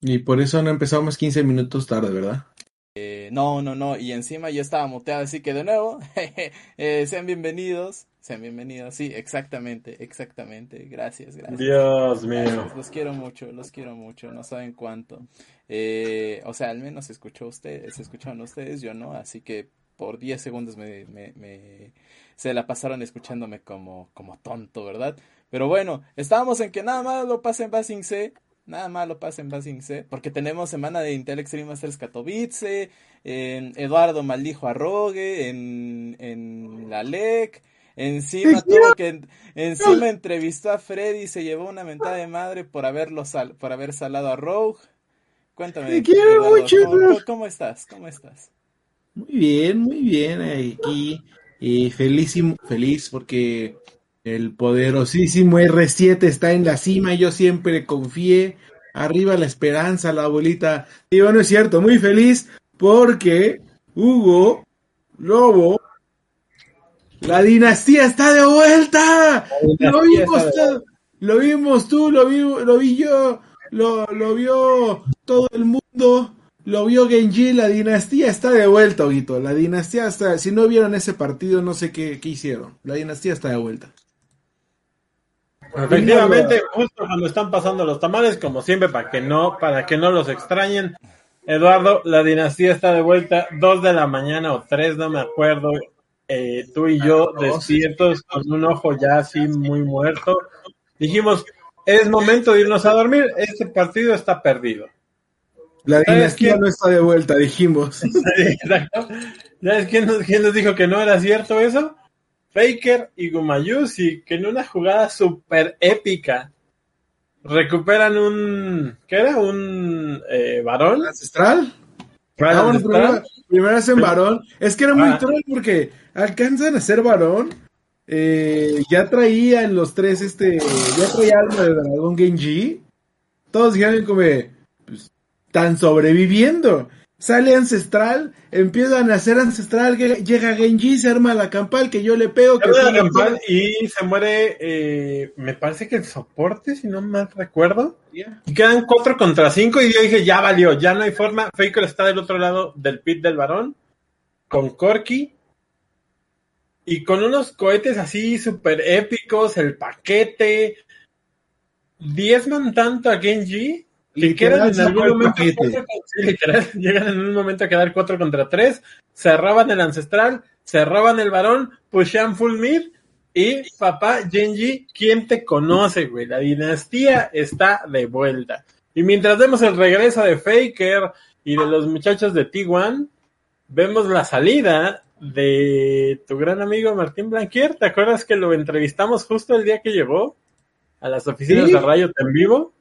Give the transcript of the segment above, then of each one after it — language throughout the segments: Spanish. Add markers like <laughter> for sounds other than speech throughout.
Y por eso no empezamos 15 minutos tarde, ¿verdad? Eh, no, no, no, y encima yo estaba muteado, así que de nuevo, <laughs> eh, sean bienvenidos, sean bienvenidos, sí, exactamente, exactamente, gracias, gracias. Dios mío. Los quiero mucho, los quiero mucho, no saben cuánto. Eh, o sea, al menos escuchó ustedes, escucharon ustedes, yo no, así que por 10 segundos me, me, me, se la pasaron escuchándome como, como tonto, ¿verdad? Pero bueno, estábamos en que nada más lo pasen Basing C, Nada malo pasa en Basing C, porque tenemos semana de Intel Extreme Masters Katowice, en Eduardo maldijo a Rogue, en, en la LEC, encima tuvo que, encima entrevistó a Freddy y se llevó una mentada de madre por haberlo sal, por haber salado a Rogue. Cuéntame. ¿cómo, estás? ¿Cómo estás? Muy bien, muy bien aquí. y feliz, feliz porque el poderosísimo R7 está en la cima, yo siempre confié. Arriba la esperanza, la abuelita. Y bueno, es cierto, muy feliz porque Hugo Lobo, la dinastía está de vuelta. Lo vimos, lo vimos tú, lo vi, lo vi yo, lo, lo vio todo el mundo, lo vio Genji, la dinastía está de vuelta, Oguito. La dinastía está, si no vieron ese partido, no sé qué, qué hicieron. La dinastía está de vuelta. Efectivamente, justo cuando están pasando los tamales, como siempre, para que no, para que no los extrañen. Eduardo, la dinastía está de vuelta, dos de la mañana o tres, no me acuerdo. Eh, tú y yo despiertos con un ojo ya así muy muerto. Dijimos, es momento de irnos a dormir, este partido está perdido. La dinastía no está de vuelta, dijimos. <laughs> Exacto. ¿Sabes quién quién nos dijo que no era cierto eso? Faker y Gumayusi, que en una jugada súper épica recuperan un. ¿Qué era? ¿Un eh, varón? ¿Ancestral? Ah, primero, hacen varón. Es que era muy ah. troll porque alcanzan a ser varón. Eh, ya traían los tres, este. Ya traía algo de Dragón Genji. Todos dijeron como. Pues, están sobreviviendo. Sale Ancestral, empiezan a hacer Ancestral, llega Genji, se arma la campal que yo le pego. Que la campal y se muere, eh, me parece que el soporte, si no mal recuerdo. Y quedan 4 contra 5 y yo dije, ya valió, ya no hay forma. Faker está del otro lado del pit del varón, con Corky. Y con unos cohetes así súper épicos, el paquete. Diezman tanto a Genji Literal, en algún momento, <laughs> llegan en un momento a quedar 4 contra 3, cerraban el ancestral, cerraban el varón, pushan full mid y papá Genji, ¿quién te conoce, güey? La dinastía está de vuelta. Y mientras vemos el regreso de Faker y de los muchachos de T1, vemos la salida de tu gran amigo Martín Blanquier. ¿Te acuerdas que lo entrevistamos justo el día que llegó a las oficinas de Riot en vivo?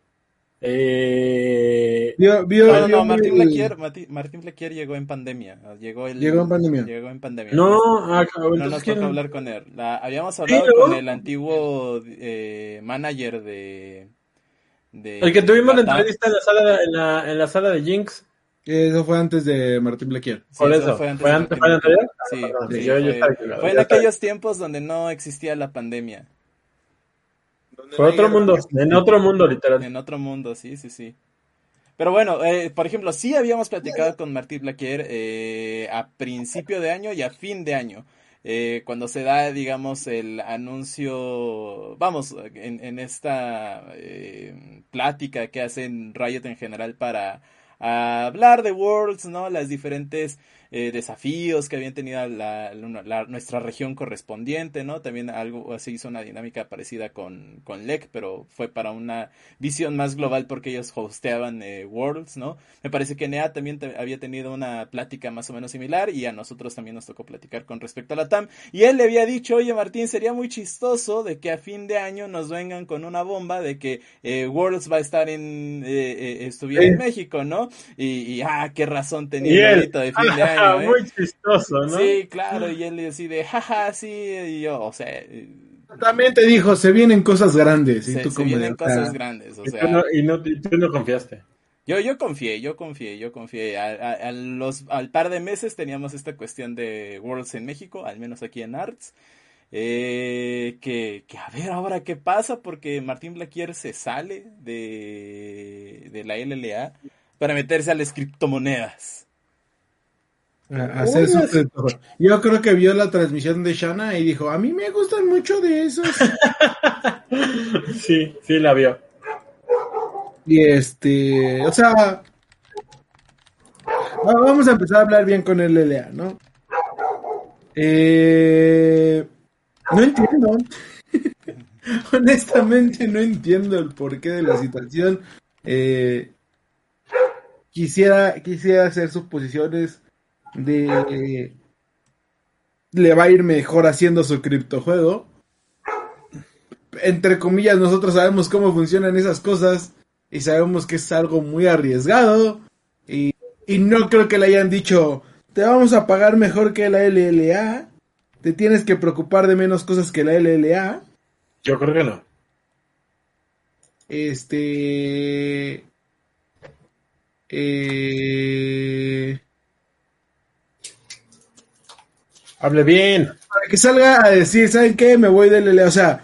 Eh, no, no, Martín, Flequier, Martín Flequier llegó en pandemia. Llegó, el, llegó en pandemia. Llegó en pandemia. No, ah, no nos tocó hablar con él. habíamos hablado con el antiguo eh, manager de, de, El que tuvimos la entrevista en la sala de, en la, en la sala de Jinx. Eso fue antes de Martín Flequier. Por eso, fue antes, ¿Fue antes, ¿fue antes Sí, sí, fue en aquellos tiempos donde no existía la pandemia. Fue otro mundo, en otro mundo, literal. En otro mundo, sí, sí, sí. Pero bueno, eh, por ejemplo, sí habíamos platicado con Martín Blaquier eh, a principio de año y a fin de año. Eh, cuando se da, digamos, el anuncio, vamos, en, en esta plática que hacen Riot en general para hablar de Worlds, ¿no? Las diferentes eh, desafíos que habían tenido la, nuestra región correspondiente, ¿no? También algo así hizo una dinámica parecida con, con LEC, pero fue para una visión más global porque ellos hosteaban eh, Worlds, ¿no? Me parece que NEA también había tenido una plática más o menos similar y a nosotros también nos tocó platicar con respecto a la TAM. Y él le había dicho, oye Martín, sería muy chistoso de que a fin de año nos vengan con una bomba de que eh, Worlds va a estar en, estuviera en México, ¿no? Y, ah, qué razón tenía el de fin de año. <laughs> ¿eh? muy chistoso, ¿no? Sí, claro, y él así de, jaja, sí, y yo, o sea, También te dijo, se vienen cosas grandes. Se, y tú se como vienen de, cosas "Ah". grandes. O Y sea, tú no, y no- y tú no confiaste. Yo, yo confié, yo confié, yo confié. A, a- a los, al par de meses teníamos esta cuestión de Worlds en México, al menos aquí en Arts. Eh, que, que a ver ahora qué pasa, porque Martín Blaquier se sale de, de la LLA para meterse a las criptomonedas. A hacer su sector. Yo creo que vio la transmisión de Shana y dijo, a mí me gustan mucho de esos. <laughs> Sí, sí la vio. y este, o sea, va- vamos a empezar a hablar bien con el LLA, ¿no? Eh, no entiendo. <laughs> Honestamente no entiendo el porqué de la situación. Eh, quisiera, quisiera hacer suposiciones de le va a ir mejor haciendo su criptojuego. Entre comillas, nosotros sabemos cómo funcionan esas cosas y sabemos que es algo muy arriesgado y, y no creo que le hayan dicho te vamos a pagar mejor que la LLA, te tienes que preocupar de menos cosas que la LLA. Yo creo que no. Este. Eh, Hable bien. para que salga a decir, ¿saben qué? Me voy del. O sea,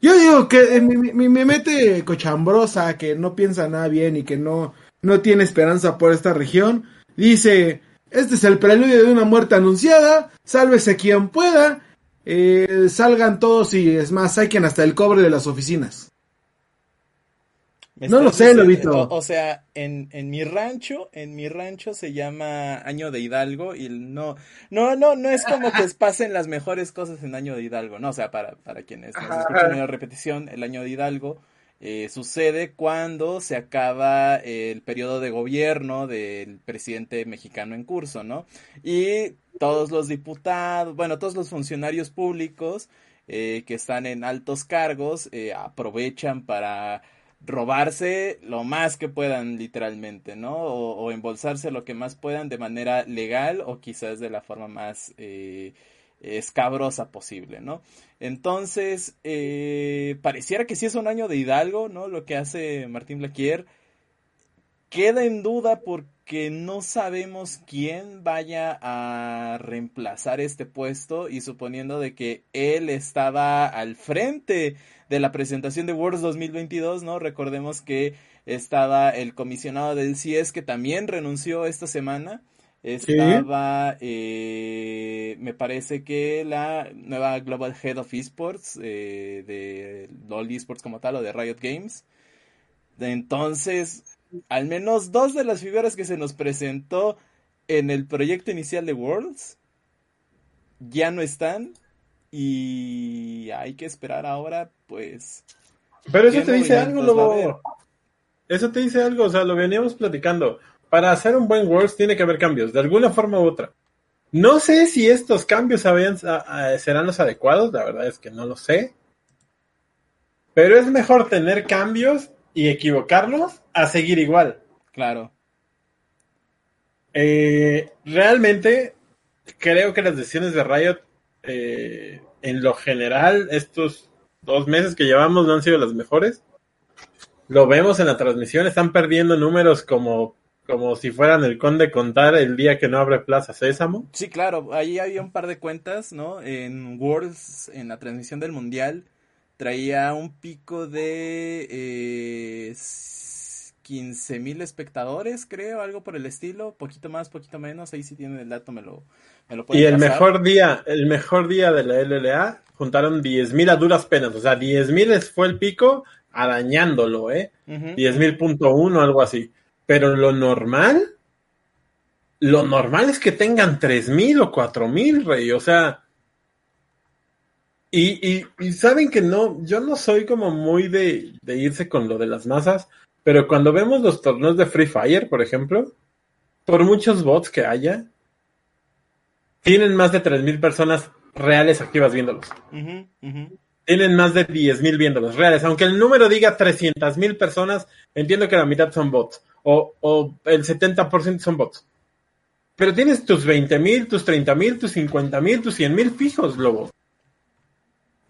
yo digo que eh, mi, mi- mi mente cochambrosa, que no piensa nada bien y que no, no tiene esperanza por esta región, dice: Este es el preludio de una muerte anunciada, sálvese quien pueda, eh, salgan todos y es más, saquen hasta el cobre de las oficinas. No lo sé, diciendo- Lobito. O, o sea, en, en mi rancho, en mi rancho se llama Año de Hidalgo y no, no, no, no es como que <laughs> pasen las mejores cosas en Año de Hidalgo, ¿no? O sea, para, para quienes nos escuchan en la repetición, el Año de Hidalgo eh, sucede cuando se acaba el periodo de gobierno del presidente mexicano en curso, ¿no? Y todos los diputados, bueno, todos los funcionarios públicos eh, que están en altos cargos eh, aprovechan para robarse lo más que puedan literalmente, ¿no? O, o embolsarse lo que más puedan de manera legal o quizás de la forma más eh, escabrosa posible, ¿no? Entonces, eh, pareciera que sí es un año de Hidalgo, ¿no? Lo que hace Martín Blaquier queda en duda porque no sabemos quién vaya a reemplazar este puesto y suponiendo de que él estaba al frente de la presentación de Worlds 2022, ¿no? Recordemos que estaba el comisionado del CIES que también renunció esta semana. Estaba, eh, me parece que la nueva Global Head of Esports eh, de LoL Esports como tal o de Riot Games. Entonces, al menos dos de las figuras que se nos presentó en el proyecto inicial de Worlds ya no están y hay que esperar ahora, pues. Pero eso ¿Qué te dice algo? Lobo. Eso te dice algo, o sea, lo veníamos platicando. Para hacer un buen Worlds tiene que haber cambios, de alguna forma u otra. No sé si estos cambios habían- a- a- serán los adecuados, la verdad es que no lo sé. Pero es mejor tener cambios y equivocarlos a seguir igual. Claro. Eh, realmente creo que las decisiones de Riot, eh, en lo general, estos dos meses que llevamos no han sido las mejores. Lo vemos en la transmisión, están perdiendo números como, como si fueran el conde contar el día que no abre Plaza Sésamo. Sí, claro, ahí había un par de cuentas, ¿no? En Worlds, en la transmisión del Mundial, traía un pico de eh, 15 mil espectadores, creo, algo por el estilo, poquito más, poquito menos, ahí sí tienen el dato, me lo, me lo Y el pasar. mejor día, el mejor día de la LLA juntaron 10.000 a duras penas, o sea, 10.000 fue el pico arañándolo, ¿eh? Ujú. 10.000.1, algo así. Pero lo normal, lo normal es que tengan 3.000 o 4.000, rey. O sea, y, y, y saben que no, yo no soy como muy de, de irse con lo de las masas, pero cuando vemos los torneos de Free Fire, por ejemplo, por muchos bots que haya, tienen más de 3.000 personas reales activas viéndolos tienen más de 10.000 viéndolos reales. Aunque el número diga 300.000 personas, entiendo que la mitad son bots. O, o el 70% son bots. Pero tienes tus 20.000, tus 30.000, tus 50.000, tus 100.000 fijos, Lobo.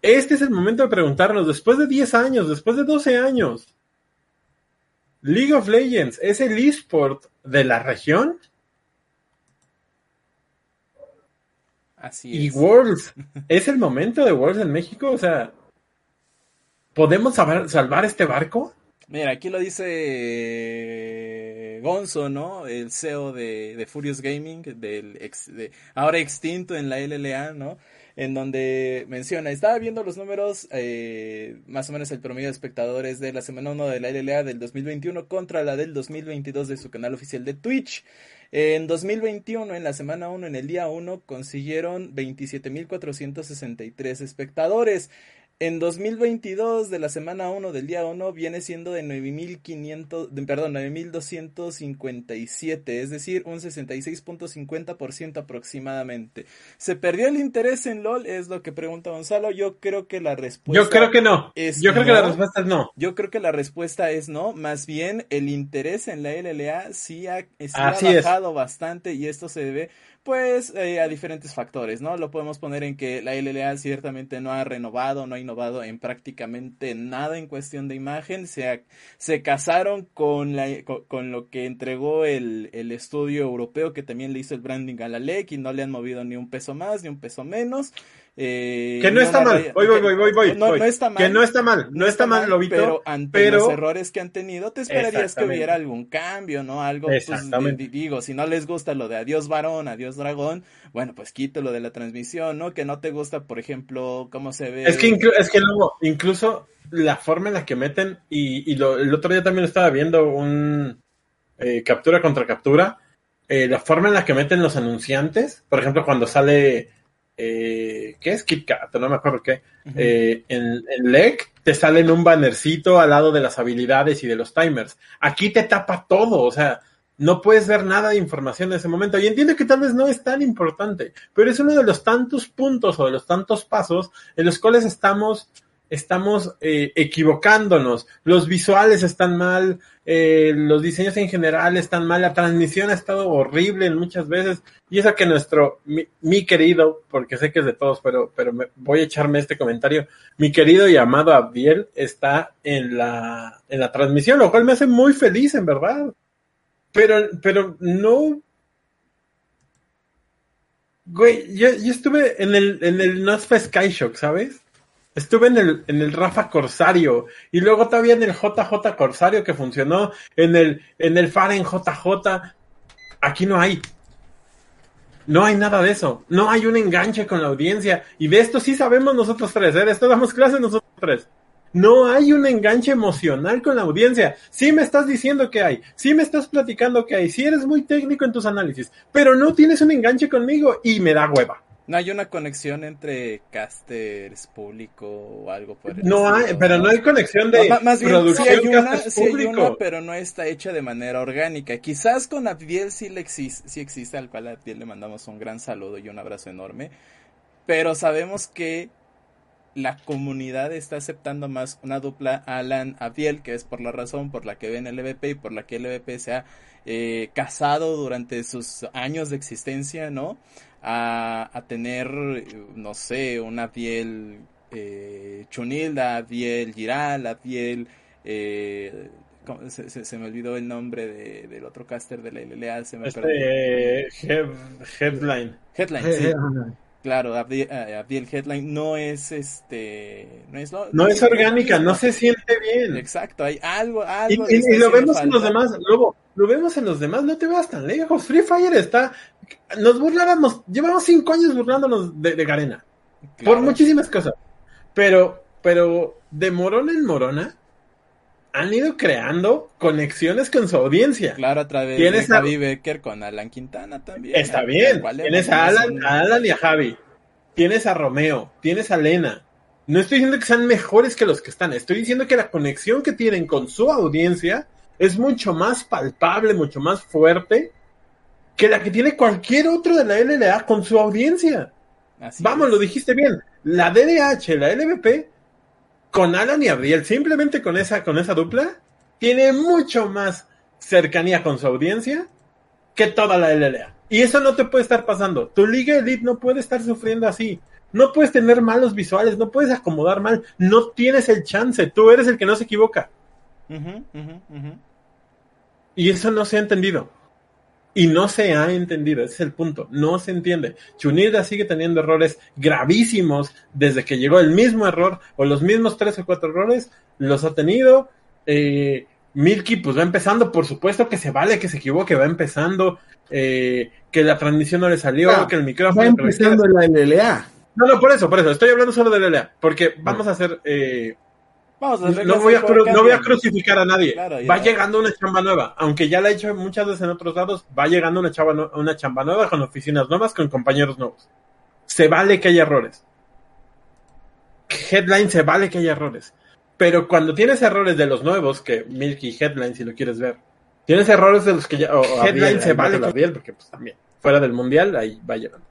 Este es el momento de preguntarnos, después de 10 años, después de 12 años, League of Legends es el esport de la región. Así Y es. Worlds, <laughs> ¿es el momento de Worlds en México? O sea, ¿podemos salvar, salvar este barco? Mira, aquí lo dice Gonzo, ¿no? El CEO de, de Furious Gaming, del ex- de, ahora extinto en la LLA, ¿no? En donde menciona, estaba viendo los números, eh, más o menos el promedio de espectadores de la semana 1 de la LLA del 2021 contra la del 2022 de su canal oficial de Twitch. En 2021, en la semana 1, en el día 1, consiguieron 27.463 espectadores. En 2022, de la semana 1 del día 1, viene siendo de 9.500, de- perdón, 9.257, es decir, un 66.50% aproximadamente. ¿Se perdió el interés en LOL? Es lo que pregunta Gonzalo. Yo creo que la respuesta... Yo creo que no. es Yo creo que la respuesta es no. Yo creo que la respuesta es no, más bien el interés en la LLA sí ha, sí ha Así es. bajado bastante y esto se debe pues eh, a diferentes factores, ¿no? Lo podemos poner en que la LLA ciertamente no ha renovado, no ha innovado en prácticamente nada en cuestión de imagen, se, se casaron con, la, con, con lo que entregó el, el estudio europeo que también le hizo el branding a la LEC y no le han movido ni un peso más ni un peso menos. Eh, Que no está mal. Voy, voy, voy, voy, voy. No, voy. no está mal. Que no está mal. No, está mal, Lobito. Pero ante pero- los errores que han tenido, te esperarías que hubiera algún cambio, ¿no? Algo, pues, digo, si no les gusta lo de adiós varón, adiós dragón, bueno, pues quítalo de la transmisión, ¿no? Que no te gusta, por ejemplo, cómo se ve. Es que, inclu- es que luego, incluso la forma en la que meten, y, y lo- el otro día también estaba viendo un eh, captura contra captura, eh, la forma en la que meten los anunciantes, por ejemplo, cuando sale, eh, ¿qué es KitKat? No me acuerdo qué, eh, en, en LEC te sale en un bannercito al lado de las habilidades y de los timers. Aquí te tapa todo, o sea, no puedes ver nada de información en ese momento. Y entiendo que tal vez no es tan importante, pero es uno de los tantos puntos o de los tantos pasos en los cuales estamos, estamos eh, equivocándonos. Los visuales están mal, eh, los diseños en general están mal, la transmisión ha estado horrible muchas veces. Y eso que nuestro, mi, mi querido, porque sé que es de todos, pero, pero me, voy a echarme este comentario, mi querido y amado Abdiel está en la, en la transmisión, lo cual me hace muy feliz, en verdad. Pero, pero no. Güey, yo, yo estuve en el, en el Nosfa Skyshock, ¿sabes? Estuve en el, en el Rafa Corsario y luego todavía en el JJ Corsario que funcionó, en el, en el Faren JJ. Aquí no hay. No hay nada de eso. No hay un enganche con la audiencia. Y de esto sí sabemos nosotros tres. ¿eh? De esto damos clase nosotros tres. No hay un enganche emocional con la audiencia. Sí me estás diciendo que hay. Sí me estás platicando que hay. Sí eres muy técnico en tus análisis. Pero no tienes un enganche conmigo y me da hueva. No hay una conexión entre casters, público o algo por el No hay, pero no hay conexión de No, más bien, sí producción hay una, sí hay una, pero no está hecha de manera orgánica. Quizás con Abdiel sí, le existe, sí existe, al cual a Abdiel le mandamos un gran saludo y un abrazo enorme. Pero sabemos que la comunidad está aceptando más una dupla Alan-Abdiel, que es por la razón por la que ven el EVP y por la que el EVP se ha eh, casado durante sus años de existencia, ¿no? A, a tener, eh, no sé, un Abdiel eh, Chunilda, Abdiel Giral, Abdiel... Eh, se, se- se me olvidó el nombre de- del otro caster de la LLA, se me perdió. Este, eh, head- headline. Headline, sí. Claro, Abdiel, eh, Abdiel Headline no es este. No es, lo- No es orgánica, no se siente bien. Exacto, hay algo. Algo y- lo vemos en los demás, luego, lo vemos en los demás, no te vas tan lejos. Free Fire está, nos burlábamos, llevamos cinco años burlándonos de, de Garena, por muchísimas cosas. Pero, pero de Morona en Morona han ido creando conexiones con su audiencia. Claro, a través de a- Javi Becker con Alan Quintana también. Está bien. Tienes a Alan, a Alan y a Javi. Tienes a Romeo. Tienes a Lena. No estoy diciendo que sean mejores que los que están. Estoy diciendo que la conexión que tienen con su audiencia es mucho más palpable, mucho más fuerte que la que tiene cualquier otro de la LLA con su audiencia. Así Vamos, es. lo dijiste bien. La DDH, la LVP, con Alan y Abdiel, simplemente con esa, con esa dupla, tiene mucho más cercanía con su audiencia que toda la LLA. Y eso no te puede estar pasando. Tu Liga Elite no puede estar sufriendo así. No puedes tener malos visuales, no puedes acomodar mal, no tienes el chance, tú eres el que no se equivoca. Y eso no se ha entendido. Y no se ha entendido, ese es el punto, no se entiende. Chunilda sigue teniendo errores gravísimos desde que llegó el mismo error o los mismos tres o cuatro errores, los ha tenido. Eh, Milky pues va empezando, por supuesto que se vale que se equivoque, va empezando, eh, que la transmisión no le salió, que el micrófono... Va empezando la LLA. No, no, por eso, por eso, estoy hablando solo de LLA, porque vamos a hacer... Eh, vamos a hacer no, voy a no voy a crucificar a nadie. va llegando una chamba nueva, aunque ya la he hecho muchas veces en otros lados, va llegando una, chamba, una chamba nueva con oficinas nuevas, con compañeros nuevos. Se vale que haya errores. Headline se vale que haya errores pero cuando tienes errores de los nuevos, que Milky Headline, si lo quieres ver, tienes errores de los que ya. Headline se vale bien, porque pues también, fuera del mundial, ahí va llevando.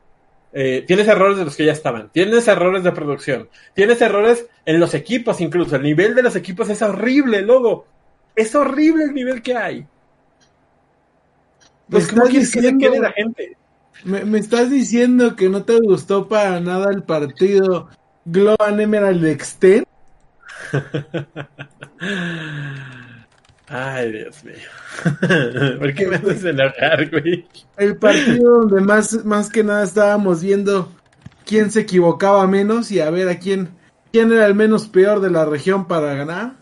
Eh, tienes errores de los que ya estaban, tienes errores de producción, tienes errores en los equipos incluso, el nivel de los equipos es horrible, luego, es horrible el nivel que hay. Pues, ¿cómo quieres que quede la gente? Me, me, estás diciendo que no te gustó para nada el partido Global Emerald Extend. <laughs> Ay, Dios mío. <laughs> ¿Por qué me haces enojar, güey? El partido donde más, más que nada estábamos viendo quién se equivocaba menos y a ver a quién, quién era el menos peor de la región para ganar.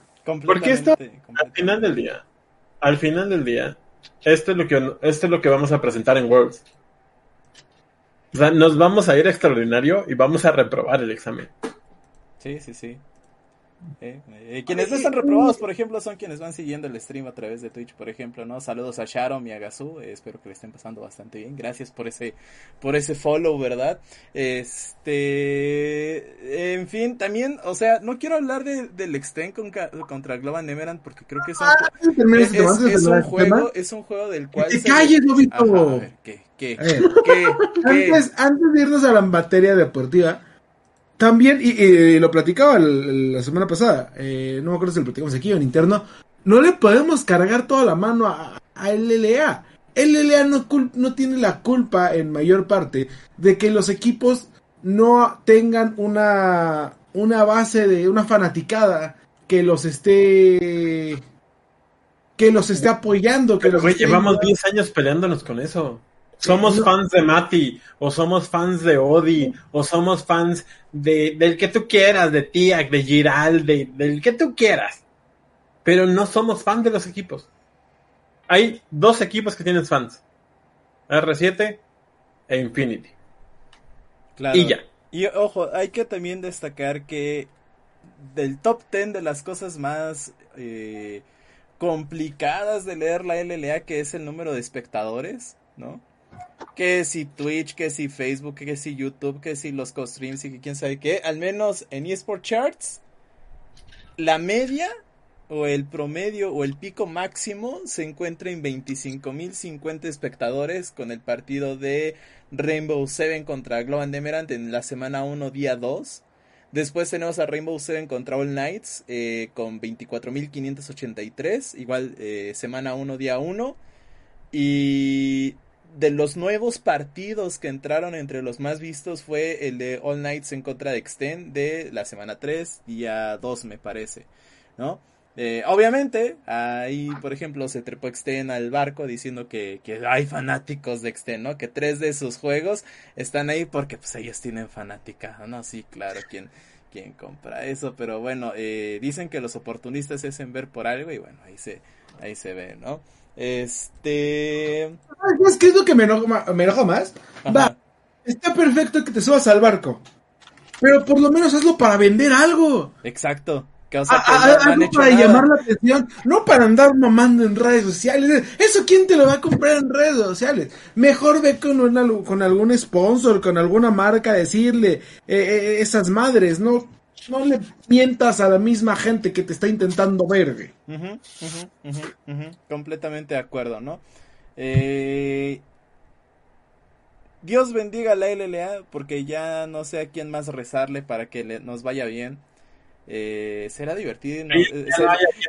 Porque esto, al final del día, al final del día, esto es lo que, esto es lo que vamos a presentar en Worlds. O sea, nos vamos a ir a extraordinario y vamos a reprobar el examen. Sí, sí, sí. Eh, eh, quienes no están reprobados, por ejemplo, son quienes van siguiendo el stream a través de Twitch, por ejemplo, ¿no? Saludos a Sharon y a Gazú, eh, espero que le estén pasando bastante bien. Gracias por ese, por ese follow, ¿verdad? Este, en fin, también, o sea, no quiero hablar de, del Extend contra Global Neverland porque creo que es un, ah, es, un juego, es un juego del cual. ¡Que calles, Lobito! ¿qué, qué, ¿qué, Antes, antes de irnos a la materia deportiva, también, y, lo platicaba la semana pasada, eh, no me acuerdo si lo platicamos aquí o en interno, no le podemos cargar toda la mano a, a LLA. LLA no, no tiene la culpa en mayor parte de que los equipos no tengan una, una base de una fanaticada que los esté que los esté apoyando. Que los llevamos 10 años peleándonos con eso. Somos fans de Mati, o somos fans de Odi, o somos fans de, del que tú quieras, de Tiak, de Giral, de, del que tú quieras. Pero no somos fans de los equipos. Hay dos equipos que tienen fans. R7 e Infinity. Claro. Y ya. Y ojo, hay que también destacar que del top 10 de las cosas más eh, complicadas de leer la LLA, que es el número de espectadores, ¿no? Que si Twitch, que si Facebook, que si YouTube, que si los co-streams y que quién sabe qué, al menos en eSport Charts, la media o el promedio o el pico máximo se encuentra en 25.050 espectadores con el partido de Rainbow Seven contra Global Emerald en la semana 1, día 2. Después tenemos a Rainbow Seven contra All Knights eh, con 24.583, igual eh, semana 1, día 1. Y de los nuevos partidos que entraron entre los más vistos fue el de All Nights en contra de Extend de la semana 3, día 2 me parece, ¿no? Eh, obviamente, ahí, por ejemplo, se trepó Extend al barco diciendo que, que, hay fanáticos de Extend, ¿no? Que tres de sus juegos están ahí porque pues ellos tienen fanática, ¿no? Sí, claro, ¿quién, quién compra eso? Pero bueno, eh, dicen que los oportunistas se hacen ver por algo y bueno, ahí se, ahí se ve, ¿no? Este. ¿Qué es lo que me enoja, me más? Va, está perfecto que te subas al barco. Pero por lo menos hazlo para vender algo. Exacto. Que, o sea, para llamar la atención, no para andar mamando en redes sociales. Eso, ¿quién te lo va a comprar en redes sociales? Mejor ve con, con algún sponsor, con alguna marca, decirle eh, eh, esas madres, ¿no? no le mientas a la misma gente que te está intentando ver, Completamente de acuerdo, ¿no? Eh, Dios bendiga a la LLA porque ya no sé a quién más rezarle para que nos vaya bien. Eh, será divertido. Eh,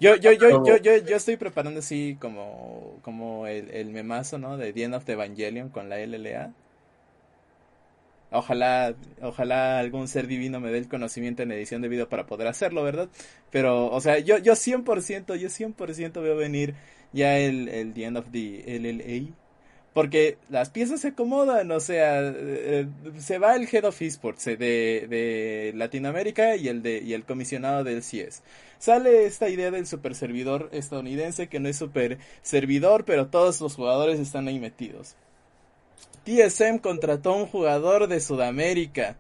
yo, yo, yo, yo, yo, yo estoy preparando así como, como el, el memazo, ¿no? De The End of the Evangelion con la LLA. Ojalá, ojalá algún ser divino me dé el conocimiento en edición de video para poder hacerlo, ¿verdad? Pero, o sea, yo, yo 100%, yo 100% veo venir ya el, el The End of the LLA. Porque las piezas se acomodan, o sea, eh, se va el Head of Esports de, de Latinoamérica y el, de, y el comisionado del CIES. Sale esta idea del super servidor estadounidense que no es super servidor, pero todos los jugadores están ahí metidos. TSM contrató a un jugador de Sudamérica.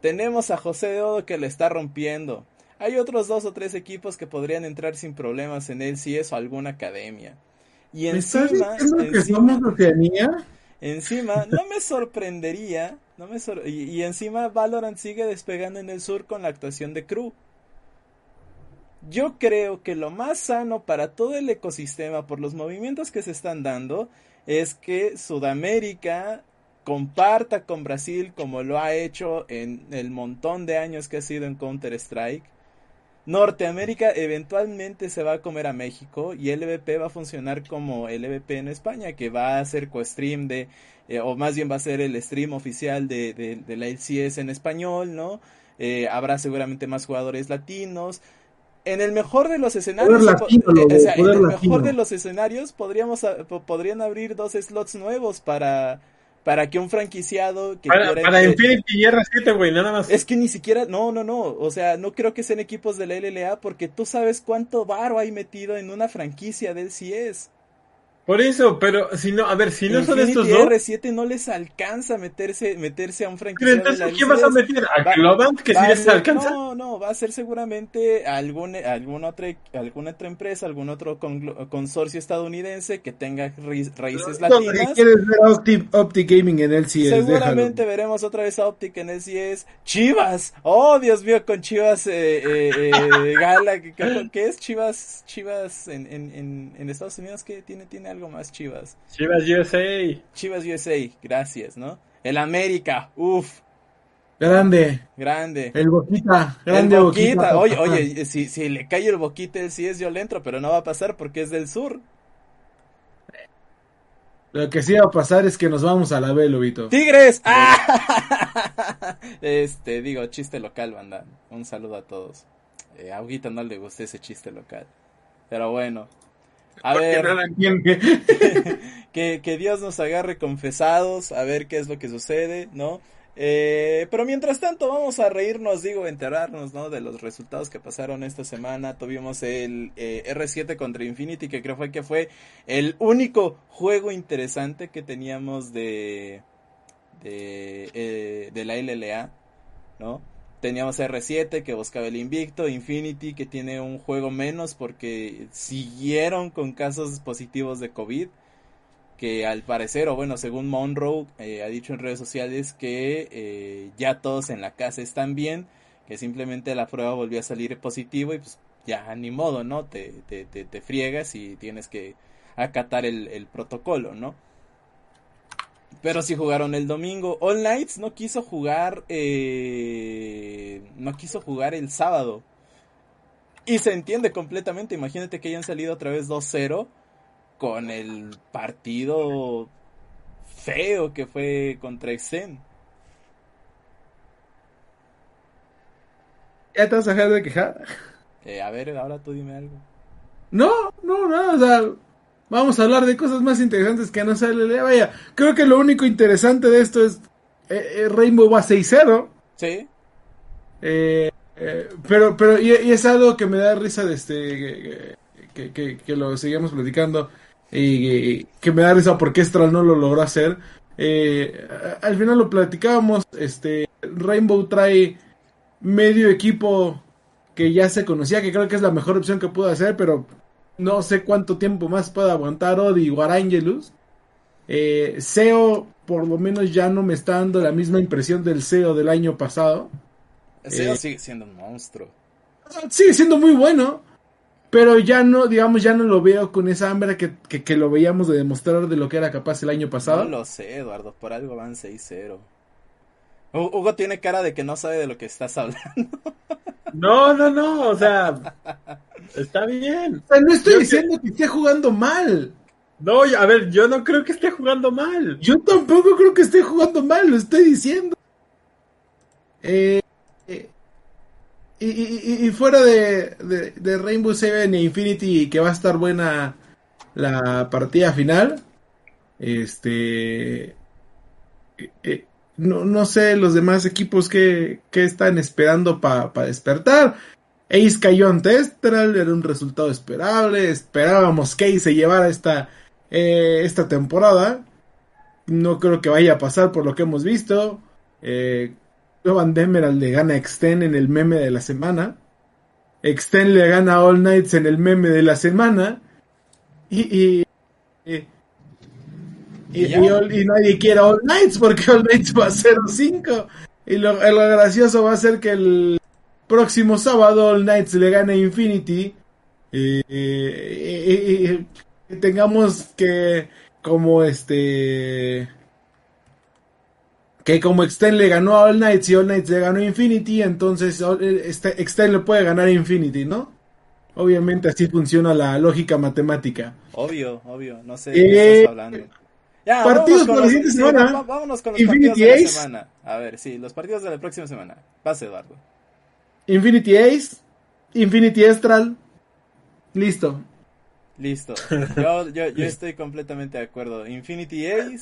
Tenemos a José de Odo que le está rompiendo. Hay otros dos o tres equipos que podrían entrar sin problemas en él si es o alguna academia. Y encima, encima, encima, no me sorprendería, no me y, y, encima Valorant sigue despegando en el sur con la actuación de Crew. Yo creo que lo más sano para todo el ecosistema, por los movimientos que se están dando, es que Sudamérica comparta con Brasil como lo ha hecho en el montón de años que ha sido en Counter-Strike. Norteamérica eventualmente se va a comer a México y LVP va a funcionar como LVP en España, que va a ser co-stream de, eh, o más bien va a ser el stream oficial de, de, la LCS en español, ¿no? Eh, habrá seguramente más jugadores latinos en el mejor de los escenarios, en el mejor de los escenarios podríamos podrían abrir dos slots nuevos para para que un franquiciado que para, para Infinity y R7, güey, nada más. Es que ni siquiera, no, no, no, o sea, no creo que sean equipos de la LLA porque tú sabes cuánto varo hay metido en una franquicia del CS. Por eso, pero si no, a ver, si no son estos dos. R7 no les alcanza meterse, meterse a un franquicia. Pero entonces, ¿quién vas a meter? ¿A Globant que si les alcanza? No, no, va a ser seguramente algún, alguna, otra, alguna otra empresa, algún otro consorcio estadounidense que tenga raíces no, latinas. No, quieres ver Optic, Optic, Gaming en el CS. Seguramente veremos otra vez a Optic en el CS. Chivas, oh Dios mío, con Chivas, eh, eh, eh Gala, ¿qué, es Chivas, Chivas en, en, en Estados Unidos? que tiene, tiene algo más Chivas. Chivas USA. Chivas USA, gracias, ¿no? El América, uff. Grande. Grande. El Boquita. Grande el Boquita. Oye, oye, si, si le cae el Boquita, él sí es violento, pero no va a pasar porque es del sur. Lo que sí va a pasar es que nos vamos a la B, Lobito. ¡Tigres! ¡Ah! <laughs> Este, digo, chiste local, banda. Un saludo a todos. Eh, a Aguita no le gusta ese chiste local. Pero bueno, a ver, <laughs> que, que, Dios nos agarre confesados, a ver qué es lo que sucede, ¿no? Eh, pero mientras tanto vamos a reírnos, digo, enterarnos, ¿no? De los resultados que pasaron esta semana. Tuvimos el eh, R7 contra Infinity, que creo fue que fue el único juego interesante que teníamos de, de, eh, de la LLA, ¿no? Teníamos R7 que buscaba el invicto, Infinity que tiene un juego menos porque siguieron con casos positivos de COVID. Que al parecer, o bueno, según Monroe, eh, ha dicho en redes sociales que eh, ya todos en la casa están bien, que simplemente la prueba volvió a salir positivo y pues ya ni modo, ¿no? Te, te, te, friegas y tienes que acatar el, el protocolo, ¿no? Pero sí jugaron el domingo. All Knights no quiso jugar. Eh, no quiso jugar el sábado. Y se entiende completamente. Imagínate que hayan salido otra vez 2-0. Con el partido feo que fue contra Exen. ¿Ya te vas a dejar de quejar? Eh, a ver, ahora tú dime algo. No, no, no, o sea, Vamos a hablar de cosas más interesantes que no sale. Vaya, creo que lo único interesante de esto es eh, eh, Rainbow va 6-0. Sí. Eh, pero, pero, y, es algo que me da risa de este, que, que, lo seguimos platicando y que me da risa porque Stral no lo logró hacer. al final lo platicábamos, este, Rainbow trae medio equipo que ya se conocía, que creo que es la mejor opción que pudo hacer, pero no sé cuánto tiempo más puede aguantar Odi o Angelus. Eh, SEO, por lo menos, ya no me está dando la misma impresión del SEO del año pasado. SEO eh, sigue siendo un monstruo. Sigue siendo muy bueno. Pero ya no, digamos, ya no lo veo con esa hambre que, que, lo veíamos de demostrar de lo que era capaz el año pasado. No lo sé, Eduardo, por algo van 6-0. Hugo tiene cara de que no sabe de lo que estás <laughs> hablando. No, no, no, o sea, está bien. O sea, no estoy diciendo que... esté jugando mal. No, a ver, yo no creo que esté jugando mal. Yo tampoco creo que esté jugando mal, lo estoy diciendo. Eh, eh, y, fuera de, de, Rainbow Seven e Infinity, que va a estar buena la partida final, este... Eh, no, no sé los demás equipos que, que están esperando para despertar. Ace cayó ante Estral, era un resultado esperable. Esperábamos que Ace llevara esta, eh, esta temporada. No creo que vaya a pasar por lo que hemos visto. Eh, Van Demeral le gana a Exten en el meme de la semana. Exten le gana a All Knights en el meme de la semana. Y, y, nadie quiere All Knights porque All Knights va a ser 5. Y lo, lo, gracioso va a ser que el próximo sábado All Knights le gane Infinity. y tengamos que como este que como Extend le ganó a All Knights y All Knights le ganó a Infinity, entonces este, Extend le puede ganar a Infinity, ¿no? Obviamente así funciona la lógica matemática. Obvio, obvio, no sé de qué estás hablando. Ya, partidos para la siguiente semana. vámonos con los partidos de la semana. A ver, sí, los partidos de la próxima semana. Pase, Eduardo. Infinity Ace, Infinity Estral. Listo. Listo. Yo, yo, yo estoy completamente de acuerdo. Infinity Ace.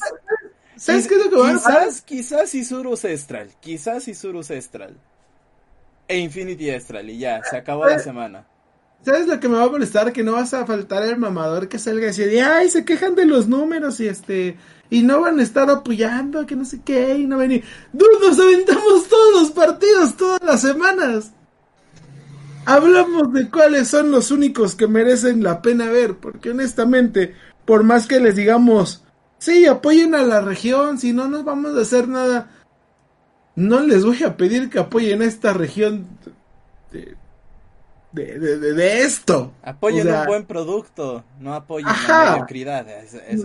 ¿Sabes qué es lo que va a pasar? Quizás Isurus Estral. Quizás Isurus Estral. E Infinity Estral. Y ya, se acabó la semana. ¿Sabes lo que me va a molestar? Que no vas a faltar el mamador que salga y decir, ay, se quejan de los números y este, y no van a estar apoyando, que no sé qué, y no venir. Dude, nos aventamos todos los partidos, todas las semanas. Hablamos de cuáles son los únicos que merecen la pena ver, porque honestamente, por más que les digamos, sí, apoyen a la región, si no nos vamos a hacer nada, no les voy a pedir que apoyen a esta región de, de, de, de esto. Apoyen un buen producto, no apoyen la mediocridad.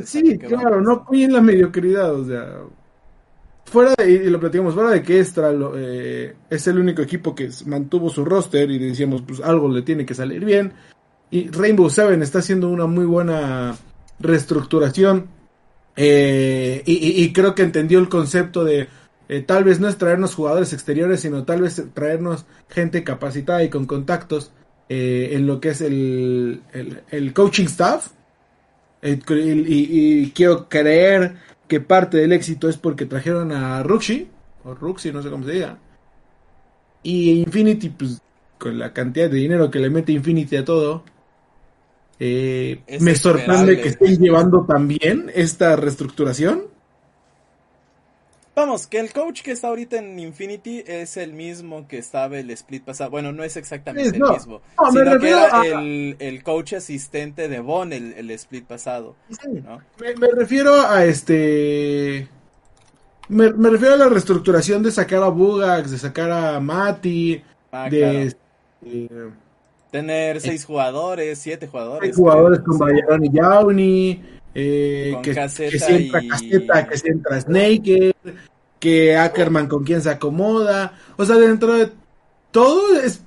sí, claro, no apoyen la mediocridad, o sea, fuera de, y lo platicamos, fuera de que Extra eh, es el único equipo que mantuvo su roster y decíamos, pues algo le tiene que salir bien. Y Rainbow Seven está haciendo una muy buena reestructuración. Eh, y, creo que entendió el concepto de eh, tal vez no es traernos jugadores exteriores, sino tal vez traernos gente capacitada y con contactos eh, en lo que es el, el, coaching staff. Eh, y, quiero creer que parte del éxito es porque trajeron a Ruxi, o Ruxi, no sé cómo se diga. Y Infinity, pues con la cantidad de dinero que le mete Infinity a todo, me sorprende que estén llevando también esta reestructuración. Vamos, que el coach que está ahorita en Infinity es el mismo que estaba el split pasado. Bueno, no es exactamente el mismo. sino que era el, coach asistente de Bon el, split pasado. Me, refiero a este. Me, refiero a la reestructuración de sacar a Bugax, de sacar a Mati, ah, de. Este, Tener seis jugadores, siete jugadores. Seis jugadores con Bayern y Yauni eh, que, que, siempre y... Caseta, que siempre Snake, que Ackerman con quien se acomoda. O sea, dentro de todo es,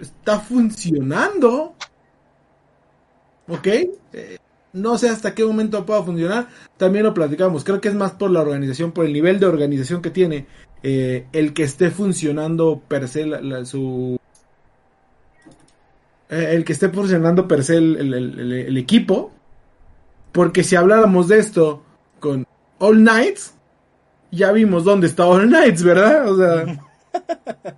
está funcionando. ¿Ok? Eh, no sé hasta qué momento pueda funcionar. También lo platicamos. Creo que es más por la organización, por el nivel de organización que tiene. Eh, el que esté funcionando per se su... Eh, el que esté funcionando per se el equipo porque si habláramos de esto con All Knights, ya vimos dónde está All Knights, ¿verdad? O sea. <laughs>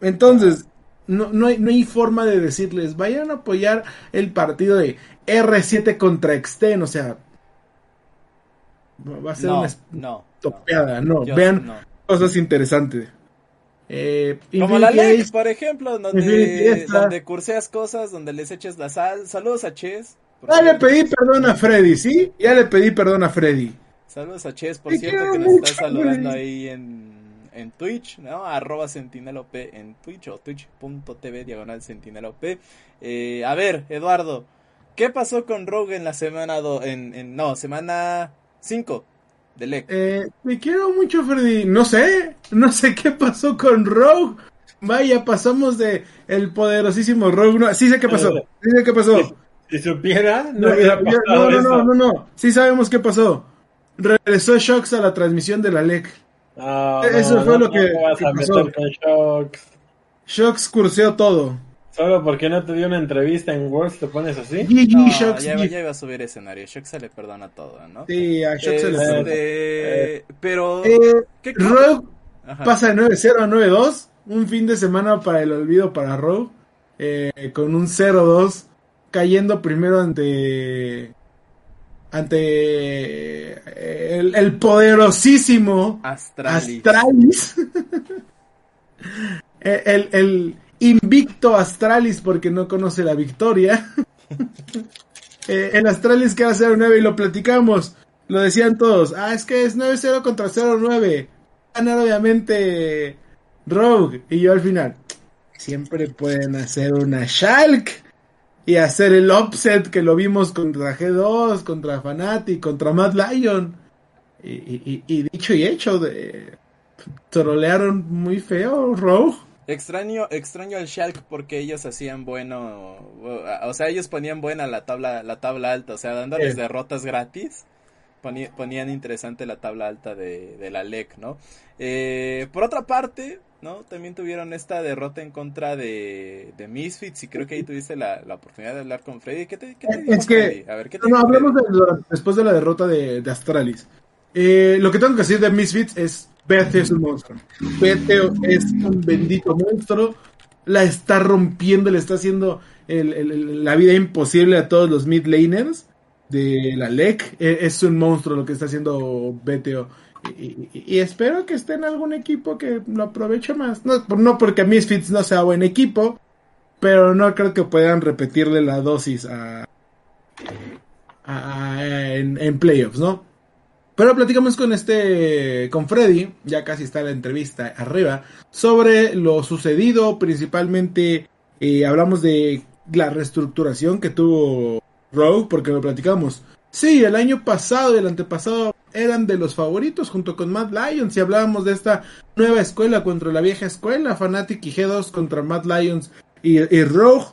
Entonces, no, no, hay, no hay forma de decirles, vayan a apoyar el partido de R7 contra Exten, o sea. Va a ser una no, topeada, no. Vean cosas interesantes. Eh, Como la ley, por ejemplo, donde, donde curseas cosas, donde les eches la sal. Saludos a Ches. Ya le pedí perdón a Freddy, ¿sí? Ya le pedí perdón a Freddy. Saludos a Ches, por cierto, que nos está saludando ahí en, en Twitch, ¿no? Arroba sentinelop en Twitch o twitch.tv diagonal sentinelop. Eh, a ver, Eduardo, ¿qué pasó con Rogue en la semana do, en, en, no, semana 5 de LEC? Eh, me quiero mucho, Freddy. No sé, no sé qué pasó con Rogue. Vaya, pasamos de el poderosísimo Rogue. sí sé qué pasó, sí sé qué pasó. Si supiera, no No, hubiera no, pasado no, eso. no, no, no. Sí sabemos qué pasó. Regresó Shocks a la transmisión de la LEC. No, Eso no, fue no, lo que- no vas que a pasó. meter con Shocks. Shocks curseó todo. Solo porque no te dio una entrevista en Worlds te pones así. GG No, Shocks. ya, ya iba a subir escenario. Shock se le perdona todo, ¿no? Sí, a Shocks se le Este, perdona. pero. Eh, ¿qué- Rogue Ajá. pasa de 9-0 a 9-2. Un fin de semana para el olvido para Rogue. eh, con un 0-2. Cayendo primero ante. Ante. eh, El, el poderosísimo. Astralis. Astralis. <laughs> Eh, el, el invicto Astralis porque no conoce la victoria. <laughs> Eh, el Astralis que era 0-9 y lo platicamos. Lo decían todos. Ah, es que es 9-0 contra 0-9. Ganar obviamente Rogue. Y yo al final. Siempre pueden hacer una Shulk. Y hacer el upset que lo vimos contra G2, contra Fnatic, contra Mad Lion. Y, y- y- dicho y hecho, de, trolearon muy feo Rogue. Extraño, extraño al Shulk porque ellos hacían bueno, o sea, ellos ponían buena la tabla, la tabla alta, o sea, dándoles Sí. derrotas gratis, poni- ponían interesante la tabla alta de, de la LEC, ¿no? Eh, por otra parte, ¿no? También tuvieron esta derrota en contra de, de Misfits y creo que ahí tuviste la, la oportunidad de hablar con Freddy. ¿Qué te, qué te Es dijo que- Freddy? A ver, ¿qué te No, no, dijo hablemos de después de la derrota de, de Astralis. Eh, lo que tengo que decir de Misfits es Betheo es un monstruo. Betheo es un bendito monstruo. La está rompiendo, le está haciendo el- el- el- la vida imposible a todos los mid laners de la LEC. Eh, es un monstruo lo que está haciendo Betheo. Y, espero que esté en algún equipo que lo aproveche más. No, no porque Misfits no sea buen equipo, pero no creo que puedan repetirle la dosis a, a- en, en playoffs, ¿no? Pero platicamos con este, con Freddy, ya casi está la entrevista arriba, sobre lo sucedido, principalmente eh, hablamos de la reestructuración que tuvo Rogue, porque lo platicamos. Sí, el año pasado y el antepasado eran de los favoritos junto con Mad Lions y hablábamos de esta nueva escuela contra la vieja escuela, Fnatic y G2 contra Mad Lions y, y Rogue.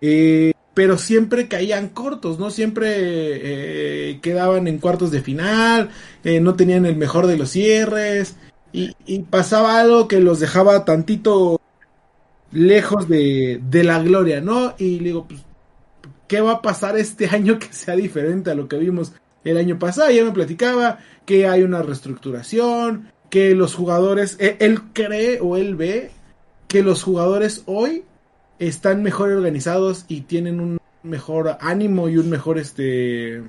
Eh, pero siempre caían cortos, ¿no? Siempre eh, quedaban en cuartos de final, eh, no tenían el mejor de los cierres, y, pasaba algo que los dejaba tantito lejos de, de la gloria, ¿no? Y digo, pues, ¿qué va a pasar este <laughs> año que sea diferente a lo que vimos el año pasado? Ya me platicaba que hay una reestructuración, que los jugadores, él, él cree o él ve que los jugadores hoy están mejor organizados y tienen un mejor ánimo y un mejor este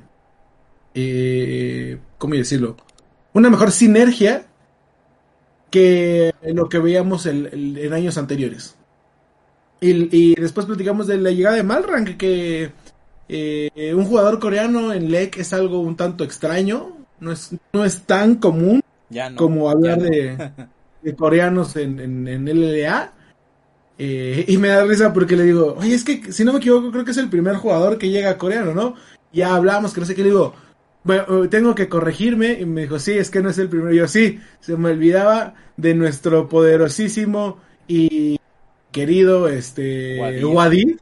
eh, cómo decirlo una mejor sinergia que lo que veíamos en años anteriores y, y después platicamos de la llegada de Malrank que eh, un jugador coreano en LEC es algo un tanto extraño no es, no es tan común Ya no, como ya hablar no. de, <laughs> de coreanos en, en, en LLA. Eh, y me da risa porque le digo, oye, es que si no me equivoco, creo que es el primer jugador que llega coreano, ¿no? Ya hablamos, que no sé qué, le digo, bueno, eh, tengo que corregirme. Y me dijo, sí, es que no es el primero. Y yo, sí, se me olvidaba de nuestro poderosísimo y querido este Wadid.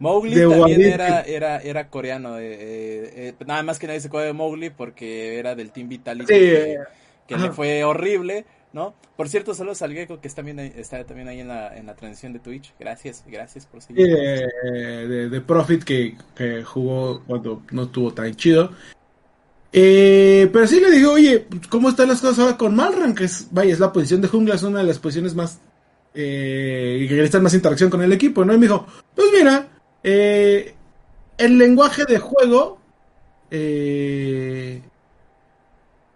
Mowgli de también era, era, era coreano. eh, eh, eh, nada más que nadie se acuerda de Mowgli porque era del Team Vitality Sí, que, eh, que le fue horrible, ¿no? Por cierto, saludos al Gecko que está, también ahí, está también ahí en la, en la transmisión de Twitch. Gracias, gracias por seguir. de, de- de Profit que, que jugó cuando no estuvo tan chido. Eh, pero sí le digo, oye, ¿cómo están las cosas ahora con Malran? Que es, vaya, es la posición de jungla, es una de las posiciones más eh, que necesitan más interacción con el equipo, ¿no? Y me dijo, pues mira, eh, el lenguaje de juego, eh,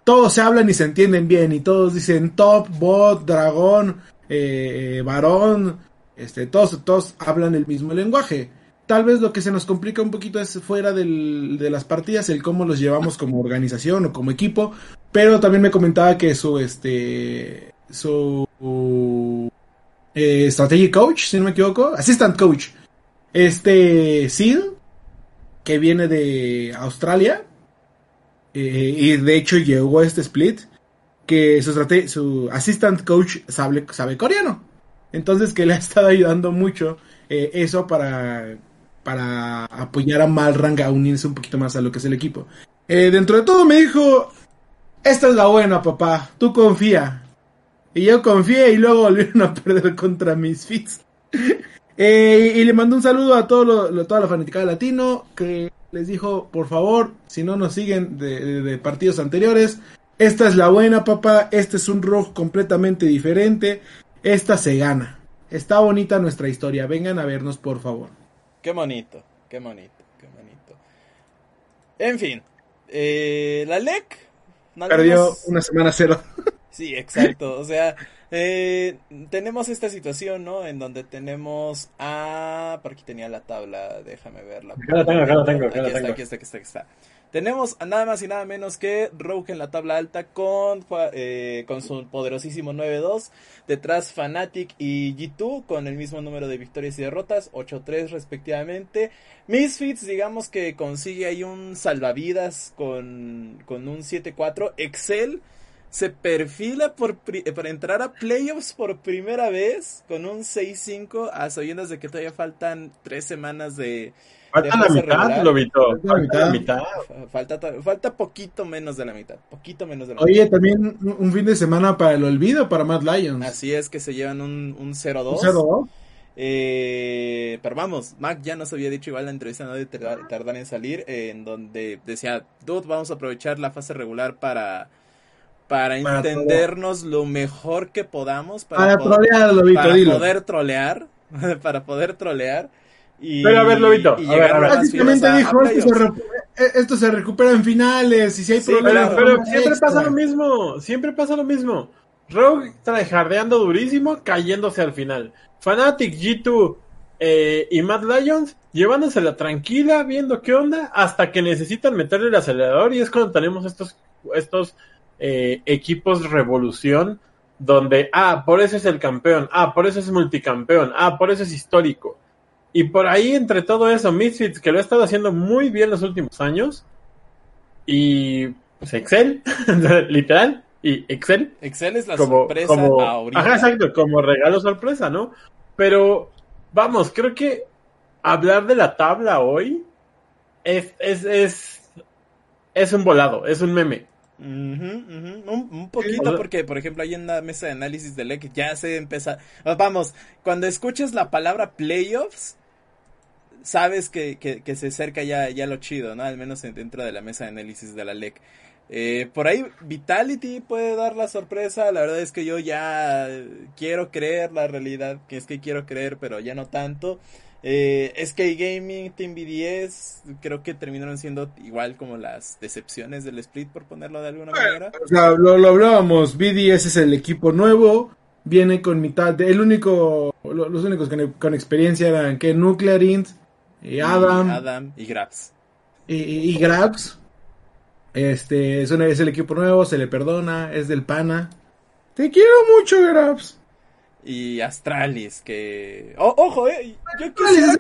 todos se hablan y se entienden bien, y todos dicen top, bot, dragón, eh, varón, este, todos, todos hablan el mismo lenguaje. Tal vez lo que se nos complica un poquito es fuera del- de las partidas, el cómo los llevamos como organización o como equipo, pero también me comentaba que su, este, su eh, strategy coach, si no me equivoco, assistant coach, este Sid, que viene de Australia, eh, y de hecho llegó a este split, que su, su assistant coach sabe, sabe coreano. Entonces que le ha estado ayudando mucho eh, eso para para apoyar a Malrang a unirse un poquito más a lo que es el equipo. Eh, dentro de todo me dijo, esta es la buena, papá, tú confía. Y yo confié y luego <laughs> volvieron a perder contra mis fits. Eh, y le mandó un saludo a todo lo, toda la fanaticada latino que les dijo, por favor, si no nos siguen de, partidos anteriores, esta es la buena, papá, este es un rock completamente diferente, esta se gana. Está bonita nuestra historia, vengan a vernos, por favor. Qué bonito, qué bonito, qué bonito. En fin, eh, la LEC... Perdió una semana cero. Sí, exacto. O sea, <laughs> eh, tenemos esta situación, ¿no? En donde tenemos a... Por aquí tenía la tabla, déjame verla. Acá la tengo, acá la tengo, acá aquí, está, aquí está, aquí está, aquí está. Tenemos nada más y nada menos que Rogue en la tabla alta con, eh, con su poderosísimo 9-2. Detrás Fnatic y G2 con el mismo número de victorias y derrotas, 8-3 respectivamente. Misfits, digamos que consigue ahí un salvavidas con, con un 7-4. Excel se perfila por para entrar a playoffs por primera vez con un 6-5 a sabiendas de que todavía faltan tres semanas de... Falta la mitad, lo Falta la mitad. Falta, falta poquito menos de la mitad. Poquito menos de la Oye, también un fin de semana para el olvido para Mad Lions. Así es que se llevan un, un 0-2. 0-2. Eh, pero vamos, Mac ya nos había dicho igual la entrevista no de tardar en salir, en donde decía, dude, vamos a aprovechar la fase regular para para, entendernos lo mejor que podamos para, poder, trolear, Lobito, para poder trolear, <laughs> para poder trolear. Y, Pero a ver, Lobito, y a ver, a ver. Básicamente dijo, esto se, eh, esto se, recupera en finales y si hay problemas. Pero, siempre pasa lo mismo, siempre pasa lo mismo. Rogue tryhardeando durísimo, cayéndose al final. Fnatic, G2 eh, y Mad Lions llevándosela tranquila, viendo qué onda, hasta que necesitan meterle el acelerador y es cuando tenemos estos, estos eh, equipos revolución donde, ah, por eso es el campeón, ah, por eso es multicampeón, ah, por eso es histórico. Y por ahí, entre todo eso, Misfits, que lo ha estado haciendo muy bien los últimos años, y pues Excel, <laughs> literal, y Excel. Excel es la sorpresa ahorita. Ajá, exacto, como regalo sorpresa, ¿no? Pero, vamos, creo que hablar de la tabla hoy es, es, es, es un volado, es un meme. Un, poquito porque, por ejemplo, ahí en la mesa de análisis del LEC ya se empieza... Vamos, cuando escuches la palabra playoffs, sabes que, que, se acerca ya, ya lo chido, ¿no? Al menos dentro de la mesa de análisis de la LEC. Eh, por ahí Vitality puede dar la sorpresa. La verdad es que yo ya quiero creer la realidad, que es que quiero creer, pero ya no tanto. Eh, SK Gaming, Team BDS, creo que terminaron siendo igual como las decepciones del split, por ponerlo de alguna manera. O sea, lo, hablábamos, BDS es el equipo nuevo, viene con mitad, de, el único, los únicos con, experiencia eran que Nuclear Int, y Adam, Adam y Grabs. Y, Grabs, este, es, es el equipo nuevo, se le perdona, es del pana. Te quiero mucho, Grabs y Astralis, que... ojo, eh, yo quisiera,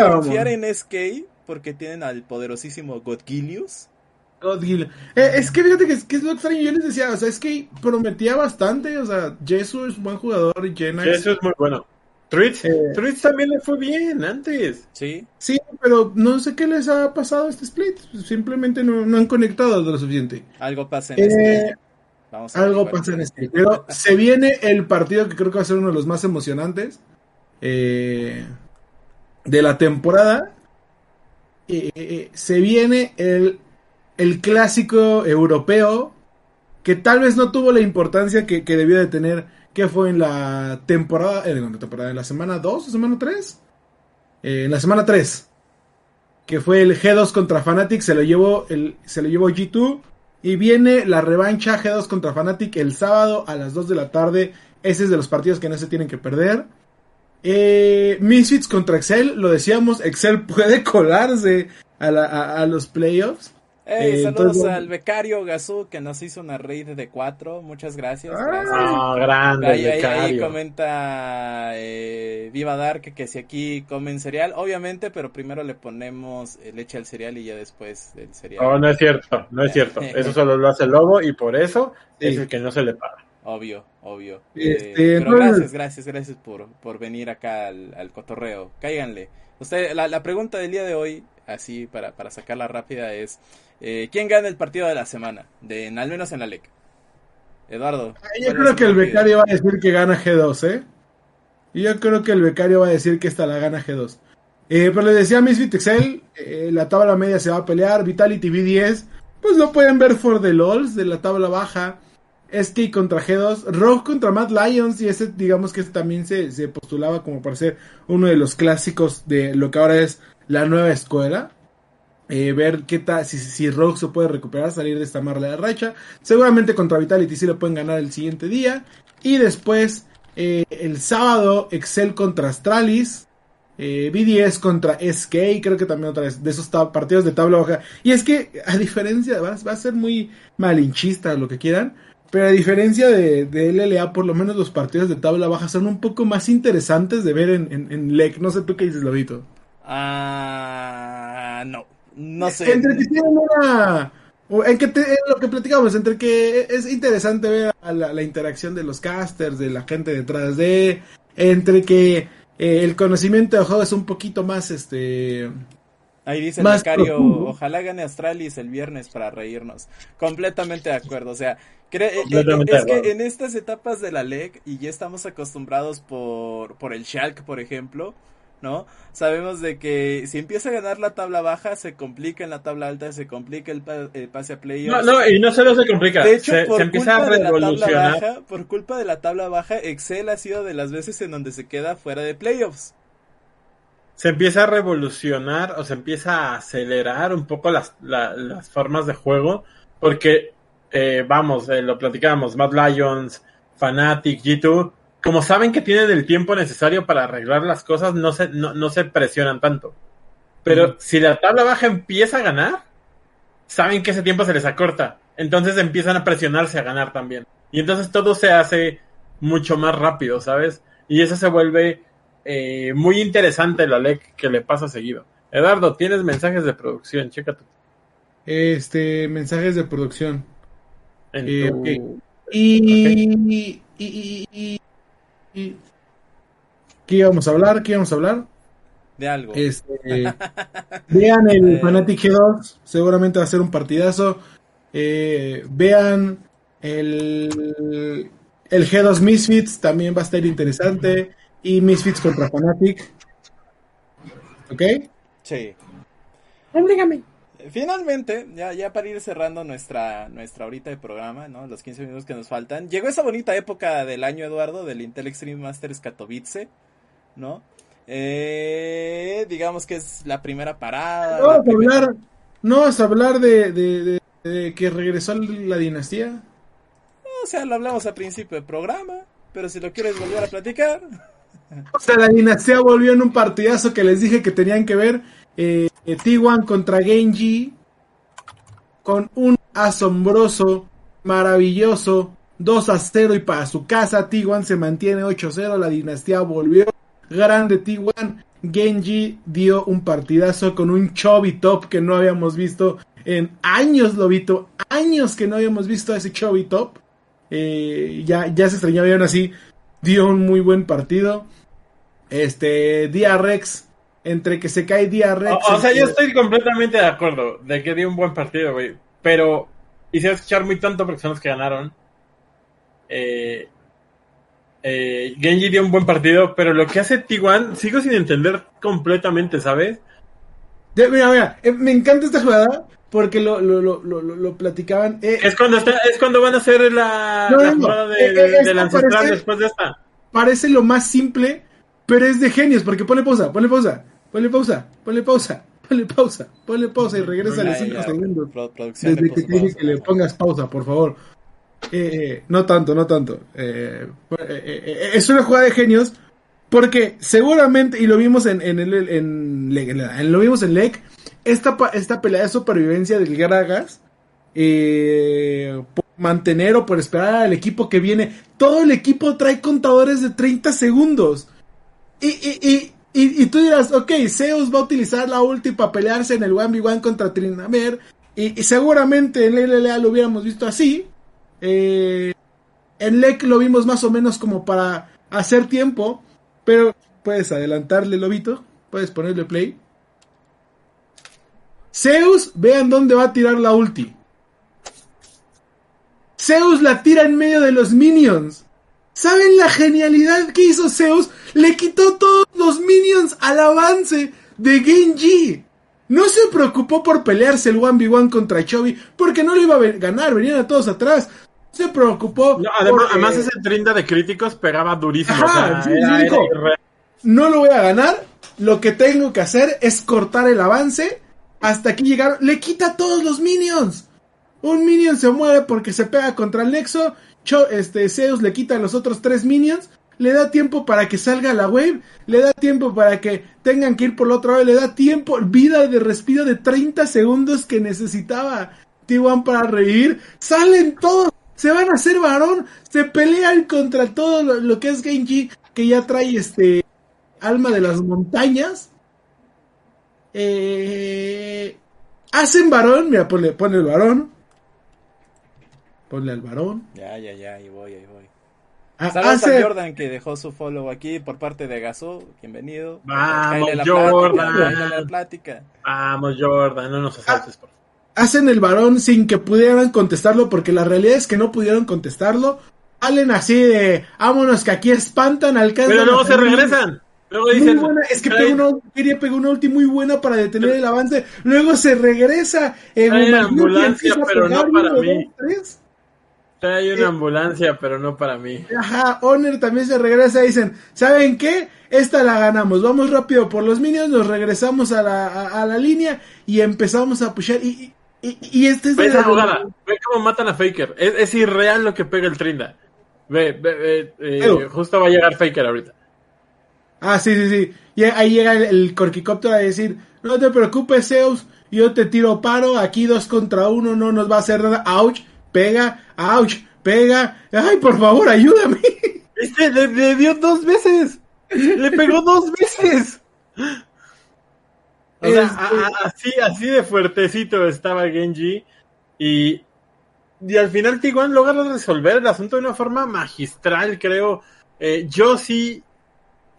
yo, confiar en SK porque tienen al poderosísimo Godgilius. Godgilius. Eh, es que fíjate que, es lo extraño, yo les decía, o sea, es que prometía bastante, o sea, Jesus es un buen jugador y Jenna... Jesus es muy bueno. Tritz, eh, también le fue bien antes. Sí. Sí, pero no sé qué les ha pasado a este split. Simplemente no, han conectado lo suficiente. Algo pasa en este. Algo pasa en este. Pero se viene el partido que creo que va a ser uno de los más emocionantes eh, de la temporada. Eh, eh, se viene el, el, clásico europeo que tal vez no tuvo la importancia que, debió de tener, que fue en la temporada, en la temporada, en la semana 2 o semana 3. en la semana 3. Que fue el G2 contra Fnatic, se lo llevó, el, se lo llevó G2 y viene la revancha G2 contra Fnatic el sábado a las 2 de la tarde. Ese es de los partidos que no se tienen que perder. Eh, Misfits contra Excel, lo decíamos, Excel <laughs> puede colarse a, los playoffs. Eh, saludos al becario Gazú que nos hizo una raid de cuatro. Muchas gracias. Ah, grande. Ahí, comenta eh, Viva Dark que, si aquí comen cereal, obviamente, pero primero le ponemos leche al cereal y ya después el cereal. No, no es cierto, no es cierto. <laughs> Eso solo lo hace el lobo y por eso es el que no se le paga. Obvio, obvio. Este, eh, pero gracias, gracias, gracias por, por venir acá al, al cotorreo. Cáiganle. Usted, la, la, pregunta del día de hoy, así para, para sacarla rápida, es eh, ¿quién gana el partido de la semana? De, al menos en la LEC. Eduardo. Yo creo que el becario va a decir que gana G2, ¿eh? Yo creo que el becario va a decir que esta la gana G2. Eh, pero le decía a Misfit Excel, eh, la tabla media se va a pelear, Vitality V10, pues lo pueden ver for the LOLs de la tabla baja. SK contra G2, Rogue contra Mad Lions, y ese digamos que también se, se, postulaba como para ser uno de los clásicos de lo que ahora es la nueva escuela. Eh, ver qué tal, si, si Rogue se puede recuperar, salir de esta marla de racha. Seguramente contra Vitality sí lo pueden ganar el siguiente día. Y después, eh, el sábado, Excel contra Astralis. Eh, BDS contra SK, creo que también otra vez, de esos partidos de tabla baja. Y es que, a diferencia, va, va a ser muy malinchista lo que quieran, pero a diferencia de, de, LLA, por lo menos los partidos de tabla baja son un poco más interesantes de ver en, en, LEC. No sé tú qué dices, Lobito. Ah, no. No sé. Entre que tienen una. En que lo que platicamos, entre que es interesante ver la, la, interacción de los casters, de la gente detrás de. Entre que eh, el conocimiento de juego es un poquito más este. Ahí dice el becario, ojalá gane Astralis el viernes para reírnos. Completamente de acuerdo, o sea, cree, eh, es que en estas etapas de la LEC, y ya estamos acostumbrados por, por el Shulk, por ejemplo, ¿no? Sabemos de que si empieza a ganar la tabla baja, se complica en la tabla alta, se complica el, pase a playoffs. No, no, y no solo se complica, de hecho, se, por empieza culpa a de la tabla revolucionar. baja, por culpa de la tabla baja, Excel ha sido de las veces en donde se queda fuera de playoffs. Se empieza a revolucionar o se empieza a acelerar un poco las, la, las formas de juego, porque, eh, vamos, eh, lo platicábamos, Mad Lions, Fnatic, G2, como saben que tienen el tiempo necesario para arreglar las cosas, no se, no, no se presionan tanto. Pero si la tabla baja empieza a ganar, saben que ese tiempo se les acorta. Entonces empiezan a presionarse a ganar también. Y entonces todo se hace mucho más rápido, ¿sabes? Y eso se vuelve eh, muy interesante la LEC que le pasa seguido. Eduardo, tienes mensajes de producción, chécate. Este, mensajes de producción. Eh, tu- ok. Y, y, y, y- y- ¿Qué íbamos a hablar? ¿Qué íbamos a hablar? De algo. Este, <laughs> vean el Eh. Fnatic G2, seguramente va a ser un partidazo. Eh, vean el, el G2 Misfits, también va a estar interesante. Y Misfits contra Fnatic. ¿Ok? Sí. Oblígame. Finalmente, ya, ya para ir cerrando nuestra, nuestra horita de programa, ¿no? Los 15 minutos que nos faltan. Llegó esa bonita época del año, Eduardo, del Intel Extreme Masters Katowice, ¿no? Eh, digamos que es la primera parada. No vas a primera- hablar, no vas a hablar de, de- de- de que regresó la dinastía. O sea, lo hablamos al principio del programa, pero si lo quieres volver a platicar. O sea, la dinastía volvió en un partidazo que les dije que tenían que ver. Eh, eh, T1 contra Genji. Con un asombroso, maravilloso 2 a 0 y para su casa. T1 se mantiene 8 a 0. La dinastía volvió. Grande T1. Genji dio un partidazo con un Chubby Top que no habíamos visto en años, Lobito. Años que no habíamos visto a ese Chubby Top. Eh, ya, ya se extrañaba aún así dio un muy buen partido. Este, Rex, entre que se cae Rex. O, o sea, yo estoy completamente de acuerdo de que dio un buen partido, güey. Pero hice escuchar muy tonto porque son los que ganaron. Eh, eh, Genji dio un buen partido, pero lo que hace T1 sigo sin entender completamente, ¿sabes? Mira, mira, eh, me encanta esta jugada porque lo, lo, lo, lo, lo- lo platicaban. eh, Es cuando está, es cuando van a hacer la, No, la no, no. jugada de, de- ancestral después de esta. parece lo más simple, pero es de genios, porque ponle pausa, ponle pausa, ponle pausa, ponle pausa, ponle pausa, ponle pausa y regresa a los Ya, 5 ya, segundos. Desde que te dije que le pongas pausa, por favor. Eh, eh, no tanto, no tanto. Eh, eh, es una jugada de genios porque seguramente, y lo vimos en, en, el, en, lo vimos en LEC, esta, esta pelea de supervivencia del Gragas, eh, por mantener o por esperar al equipo que viene, todo el equipo trae contadores de 30 segundos. Y, y, y, y, tú dirás, ok, Zeus va a utilizar la ulti para pelearse en el 1v1 contra Trinamer. Y, seguramente en la LLA lo hubiéramos visto así. Eh, En LEC lo vimos más o menos como para hacer tiempo, pero puedes adelantarle, Lobito, puedes ponerle play. Zeus, vean dónde va a tirar la ulti. Zeus la tira en medio de los minions. ¿Saben la genialidad que hizo Zeus? Le quitó todos los minions al avance de Genji. No se preocupó por pelearse el 1v1 contra Chovy porque no lo iba a ganar, venían a todos atrás. Se preocupó. además, ese trinda de críticos pegaba durísimo. no lo voy a ganar. Lo que tengo que hacer es cortar el avance. Hasta aquí llegaron. Le quita todos los minions. Un minion se muere porque se pega contra el Nexo. Este, Zeus le quita a los otros tres minions. Le da tiempo para que salga la wave. Le da tiempo para que tengan que ir por la otra vez. Le da tiempo, vida de respiro de 30 segundos que necesitaba T1 para reír. Salen todos. Se van a hacer varón. Se pelean contra todo lo, que es Genji. Que ya trae este alma de las montañas. Eh, hacen varón. Mira, pone, pone el varón. Ponle al varón. Ya, ya, ya, ahí voy, ahí voy. Ah, Saludos a Jordan que dejó su follow aquí por parte de Gaso. Bienvenido. Vamos, Jordan. la plática. Vamos, Jordan, no nos asaltes, por Hacen el varón sin que pudieran contestarlo, porque la realidad es que no pudieron contestarlo. Salen así de, vámonos que aquí espantan, al Pero luego se regresan. Luego dicen, es que pegó una, quería pegar una ulti muy buena para detener el avance. Luego se regresa en una ambulancia, pero no para mí. Hay una ambulancia, pero no para mí. Ajá, Honor también se regresa y dicen, ¿saben qué? Esta la ganamos, vamos rápido por los minions, nos regresamos a la, a, la línea y empezamos a pushar. Y, y, y este es... Ve esa jugada, ve cómo matan a Faker. Es, irreal lo que pega el Trinda. Ve, ve, eh, justo va a llegar Faker ahorita. Ah, sí, sí, sí. Y ahí llega el, el corquicóptero a decir, no te preocupes, Zeus, yo te tiro paro, aquí dos contra uno no nos va a hacer nada. Ouch pega, ouch, pega, ay, por favor, ayúdame. Este le, dio dos veces, le pegó dos veces. O sea, así, así de fuertecito estaba Genji y, y al final Tiguan logra resolver el asunto de una forma magistral, creo. Eh, yo sí,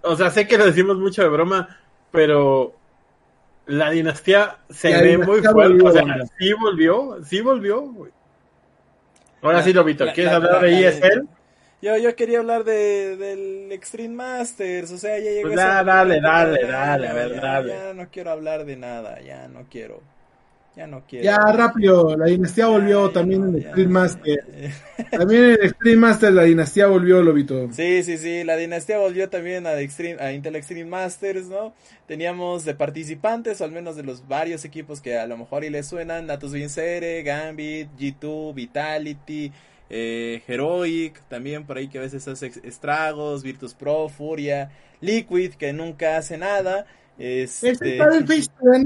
o sea, sé que lo decimos mucho de broma, pero la dinastía se ve muy fuerte. o sea, sí volvió, sí volvió. Güey. Ahora sí, Lobito, ¿quieres hablar de ESL? Yo, yo quería hablar de, del Extreme Masters, o sea, ya llegó pues Dale, dale, dale, a ver, dale. Ya no quiero hablar de nada, ya no quiero. Ya no quiero. Ya rápido, la dinastía volvió también en Extreme Masters. también en Extreme Masters la dinastía volvió, Lobito. Sí, sí, sí, la dinastía volvió también a, Extreme, a Intel Extreme Masters, ¿no? Teníamos de participantes, o al menos de los varios equipos que a lo mejor y les suenan, Natus Vincere, Gambit, G2, Vitality, eh, Heroic, también por ahí que a veces hace estragos, Virtus Pro, Furia, Liquid, que nunca hace nada. Este... Este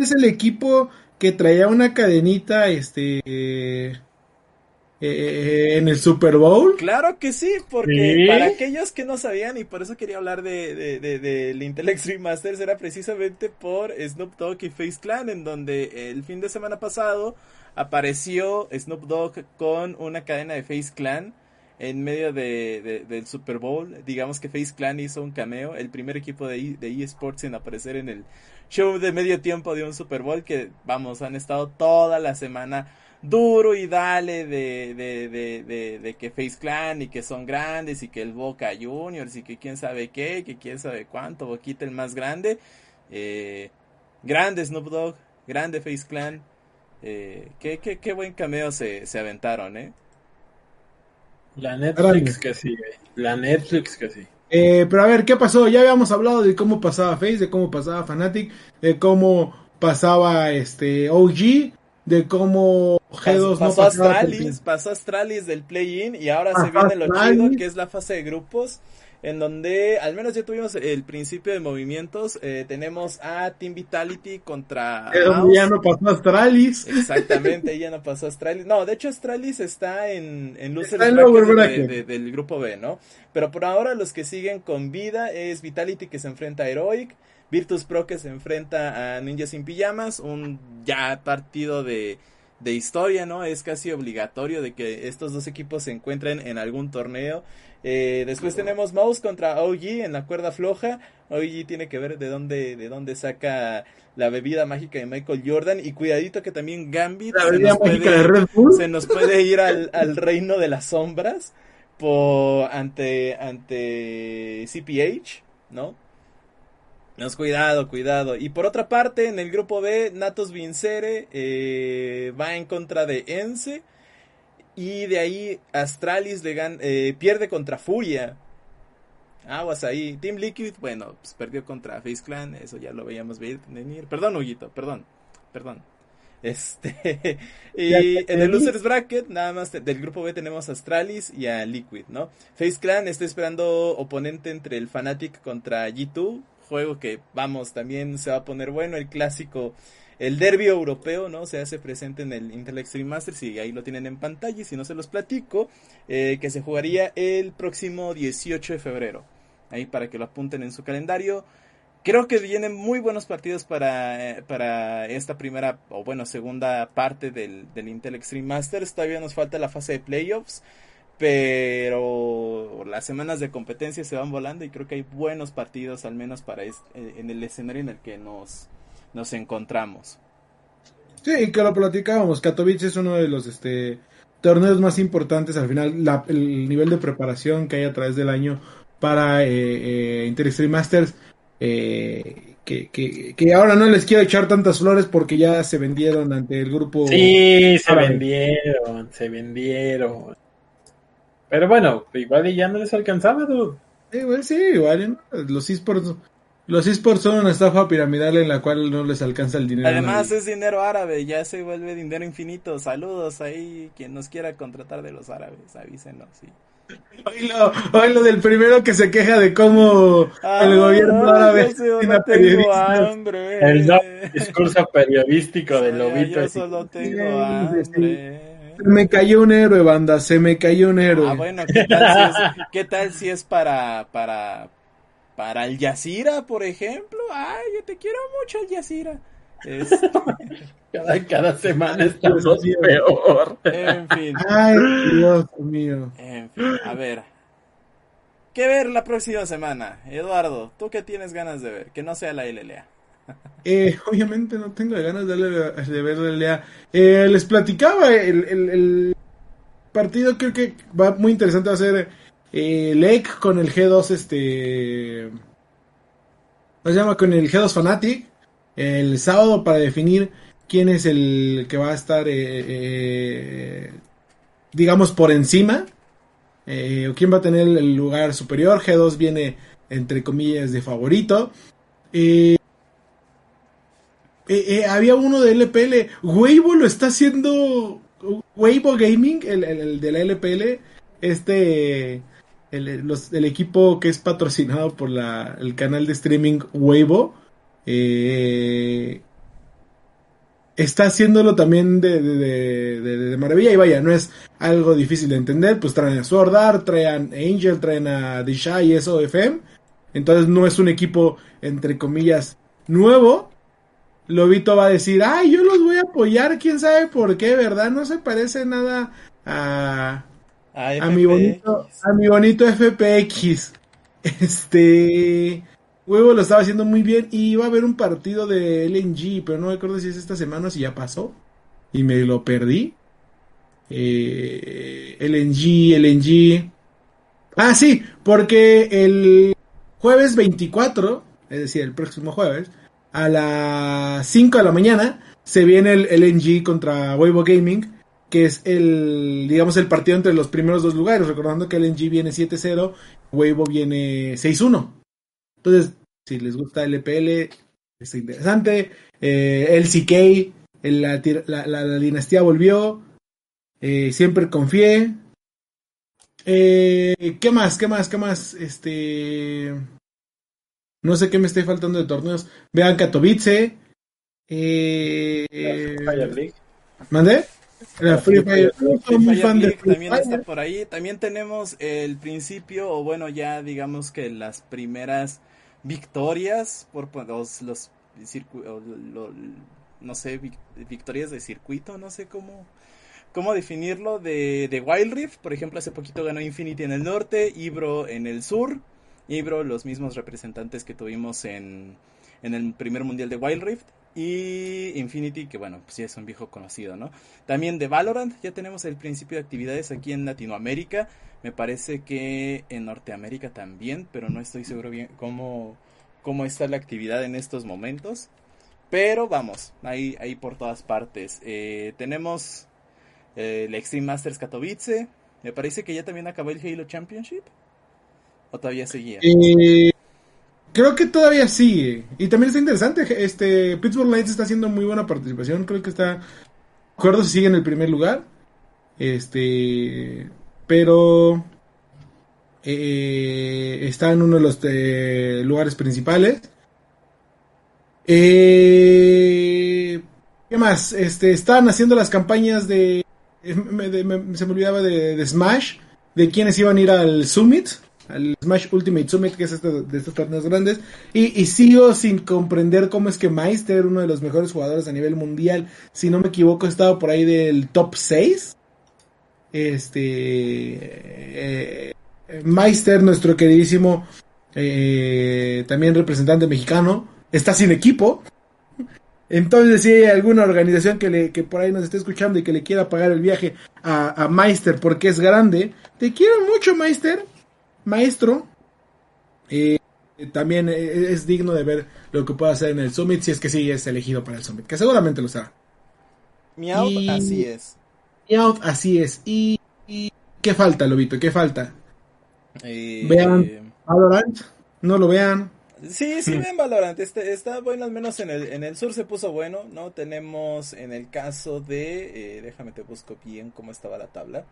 es el equipo que traía una cadenita, este, eh, eh, en el Super Bowl. Claro que sí, porque para aquellos que no sabían, y por eso quería hablar de, de, de, del Intel Extreme Masters, era precisamente por Snoop Dogg y Face Clan, en donde el fin de semana pasado apareció Snoop Dogg con una cadena de Face Clan en medio de, del Super Bowl. Digamos que Face Clan hizo un cameo, el primer equipo de, eSports en aparecer en el show de medio tiempo de un Super Bowl que, vamos, han estado toda la semana duro y dale de, que Face Clan y que son grandes y que el Boca Juniors y que quién sabe qué, que quién sabe cuánto, Boquita el más grande. Eh, grande Snoop Dogg, grande Face Clan. Eh, qué buen cameo se, se aventaron, ¿eh? La Netflix que sí, la Netflix que sí. Eh, pero a ver, ¿qué pasó? Ya habíamos hablado de cómo pasaba Face, de cómo pasaba Fnatic, de cómo pasaba este OG, de cómo G2 pasó, no Astralis, pasó Astralis del play-in y ahora se viene lo chido que es la fase de grupos en donde al menos ya tuvimos el principio de movimientos. Eh, tenemos a Team Vitality contra. ya no pasó Astralis. Exactamente, ya no pasó Astralis. No, de hecho Astralis está en, en Losers del grupo B, ¿no? Pero por ahora los que siguen con vida es Vitality que se enfrenta a Heroic. Virtus Pro que se enfrenta a Ninjas sin Pijamas, un ya partido de, de historia, ¿no? Es casi obligatorio de que estos dos equipos se encuentren en algún torneo. Eh, después tenemos Mouse contra OG en la cuerda floja. OG tiene que ver de dónde, de dónde saca la bebida mágica de Michael Jordan. Y cuidadito que también Gambit se nos, puede, se nos, puede, ir al, al, reino de las sombras por, ante, ante CPH, ¿no? Nos cuidado, cuidado. Y por otra parte, en el grupo B, Natos Vincere eh, va en contra de Ence. Y de ahí Astralis le eh, pierde contra Furia. Aguas ahí. Team Liquid, bueno, pues perdió contra Face Clan. Eso ya lo veíamos venir. Perdón, Huguito, perdón. Perdón. <laughs> Este. y en el Losers Bracket, nada más del grupo B tenemos a Astralis y a Liquid, ¿no? Face Clan está esperando oponente entre el Fnatic contra G2 juego que, vamos, también se va a poner bueno, el clásico, el derby europeo, ¿no? Se hace presente en el Intel Extreme Masters y ahí lo tienen en pantalla y si no se los platico, eh, que se jugaría el próximo 18 de febrero. Ahí para que lo apunten en su calendario. Creo que vienen muy buenos partidos para, eh, para esta primera, o bueno, segunda parte del, del Intel Extreme Masters. Todavía nos falta la fase de playoffs pero las semanas de competencia se van volando y creo que hay buenos partidos al menos para eh, en el escenario en el que nos, nos encontramos. Sí, que lo platicábamos, Katowice es uno de los este torneos más importantes al final, el nivel de preparación que hay a través del año para eh, eh Masters, eh, que, que, que, ahora no les quiero echar tantas flores porque ya se vendieron ante el grupo. Sí, se vendieron, se vendieron. Pero bueno, igual ya no les alcanzaba, dude. Igual sí, igual los esports los esports son una estafa piramidal en la cual no les alcanza el dinero. Además es dinero árabe, ya se vuelve dinero infinito. Saludos ahí, quien nos quiera contratar de los árabes, avísenos, sí. Hoy lo, hoy lo del primero que se queja de cómo el gobierno árabe no tengo hambre. El discurso periodístico del lobito. Yo solo tengo hambre. Se me cayó un héroe, banda, se me cayó un héroe. Ah, bueno, ¿qué tal si es, qué tal si es para, para, para el Yacira, por ejemplo? Ay, yo te quiero mucho, el Yacira. <laughs> Cada, cada, semana estamos peor. En fin. Ay, Dios mío. En fin, a ver. ¿Qué ver la próxima semana? Eduardo, ¿tú qué tienes ganas de ver? Que no sea la LLA. Eh, obviamente no tengo ganas de, de verle eh, les platicaba, el, partido creo que va muy interesante, va a ser eh, LEC con el G2, este... se llama? Con el G2 Fanatic, el sábado para definir quién es el que va a estar, eh, digamos, por encima, o quién va a tener el lugar superior. G2 viene, entre comillas, de favorito. Eh, eh, eh, había uno de LPL. Weibo lo está haciendo. Weibo Gaming, el, de la LPL. Este. El, equipo que es patrocinado por la, el canal de streaming Weibo. Eh, está haciéndolo también de, de, maravilla. Y vaya, no es algo difícil de entender. Pues traen a Sword Art, traen a Angel, traen a Dishai y eso FM. Entonces no es un equipo, entre comillas, nuevo Lobito va a decir, ay, yo los voy a apoyar, quién sabe por qué, ¿verdad? No se parece nada a, a, mi bonito, a mi bonito FPX. Este, Huevo lo estaba haciendo muy bien y iba a haber un partido de LNG, pero no me acuerdo si es esta semana o si ya pasó y me lo perdí. Eh, LNG, LNG. Ah, sí, porque el jueves 24, es decir, el próximo jueves, a las 5 de la mañana se viene el LNG contra Weibo Gaming, que es el, digamos, el partido entre los primeros dos lugares, recordando que LNG viene 7-0, Weibo viene 6-1. Entonces, si les gusta el LPL, está interesante. Eh, el CK, la, dinastía volvió, eh, siempre confié. Eh, ¿Qué más? ¿Qué más? ¿Qué más? Este. No sé qué me esté faltando de torneos. Vean Katowice. Eh, League. ¿Mandé? Free Fire, también está por ahí. También tenemos el principio, o bueno, ya digamos que las primeras victorias por los, los, no sé, victorias de circuito, no sé cómo, cómo definirlo, de, de Wild Rift. Por ejemplo, hace poquito ganó Infinity en el norte, Ibro en el sur. Ibro, los mismos representantes que tuvimos en, en el primer mundial de Wild Rift. Y Infinity, que bueno, pues ya es un viejo conocido, ¿no? También de Valorant, ya tenemos el principio de actividades aquí en Latinoamérica. Me parece que en Norteamérica también, pero no estoy seguro bien cómo, cómo está la actividad en estos momentos. Pero vamos, ahí, ahí por todas partes. Eh, tenemos eh, el Extreme Masters Katowice. Me parece que ya también acabó el Halo Championship. ¿O todavía seguía? Eh, creo que todavía sigue. Y también está interesante. Este Pittsburgh Lights está haciendo muy buena participación. Creo que está. Acuerdo si sigue en el primer lugar. Este. Pero. está en uno de los lugares principales. Eh, ¿Qué más? Este, estaban haciendo las campañas de, se me olvidaba de, Smash, de quienes iban a ir al Summit, al Smash Ultimate Summit, que es este, de estos torneos grandes, y, sigo sin comprender cómo es que Meister, uno de los mejores jugadores a nivel mundial, si no me equivoco, estaba por ahí del top 6. Este, eh, Meister, nuestro queridísimo, eh, también representante mexicano, está sin equipo. Entonces, si hay alguna organización que, le, que por ahí nos esté escuchando y que le quiera pagar el viaje a, a Meister porque es grande, te quiero mucho, Meister, maestro. Eh, también es digno de ver lo que pueda hacer en el Summit si es que sí es elegido para el Summit, que seguramente lo será. Miau, así es. Miau, así es. Y, ¿qué falta, Lobito? ¿Qué falta? Eh, vean Valorant, no lo vean, Sí, sí, bien Valorant. Este, está bueno, al menos en el, en el sur se puso bueno, ¿no? Tenemos en el caso de. Eh, déjame te busco bien cómo estaba la tabla.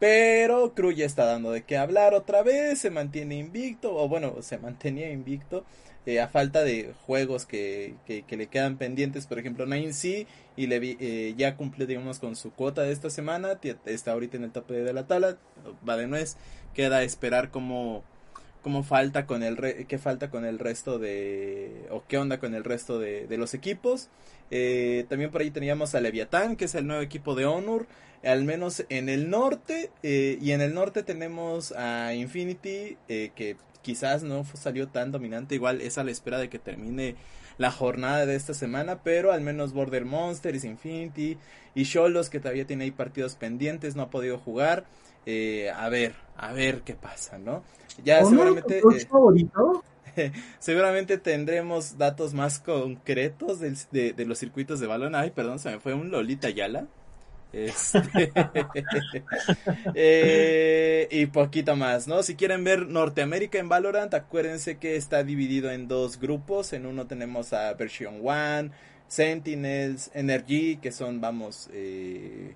Pero Cruz ya está dando de qué hablar otra vez. Se mantiene invicto, o bueno, se mantenía invicto. Eh, a falta de juegos que, que, le quedan pendientes, por ejemplo, Nine C y le, eh, ya cumple, digamos, con su cuota de esta semana. Está ahorita en el tope de la tabla. Va de nuez. Queda esperar cómo cómo falta con el qué falta con el resto de o qué onda con el resto de, los equipos eh, también por ahí teníamos a Leviatán que es el nuevo equipo de Honor al menos en el norte eh, y en el norte tenemos a Infinity eh, que quizás no salió tan dominante igual es a la espera de que termine la jornada de esta semana pero al menos Border Monsters Infinity y Cholos que todavía tiene ahí partidos pendientes no ha podido jugar a ver a ver qué pasa no ya seguramente. Eh, favorito? <laughs> seguramente tendremos datos más concretos de, los circuitos de balón. Ay, perdón, se me fue un Lolita Yala. Este, <laughs> eh, y poquito más, ¿no? Si quieren ver Norteamérica en Valorant, acuérdense que está dividido en dos grupos. En uno tenemos a Version 1, Sentinels, Energy, que son, vamos, eh,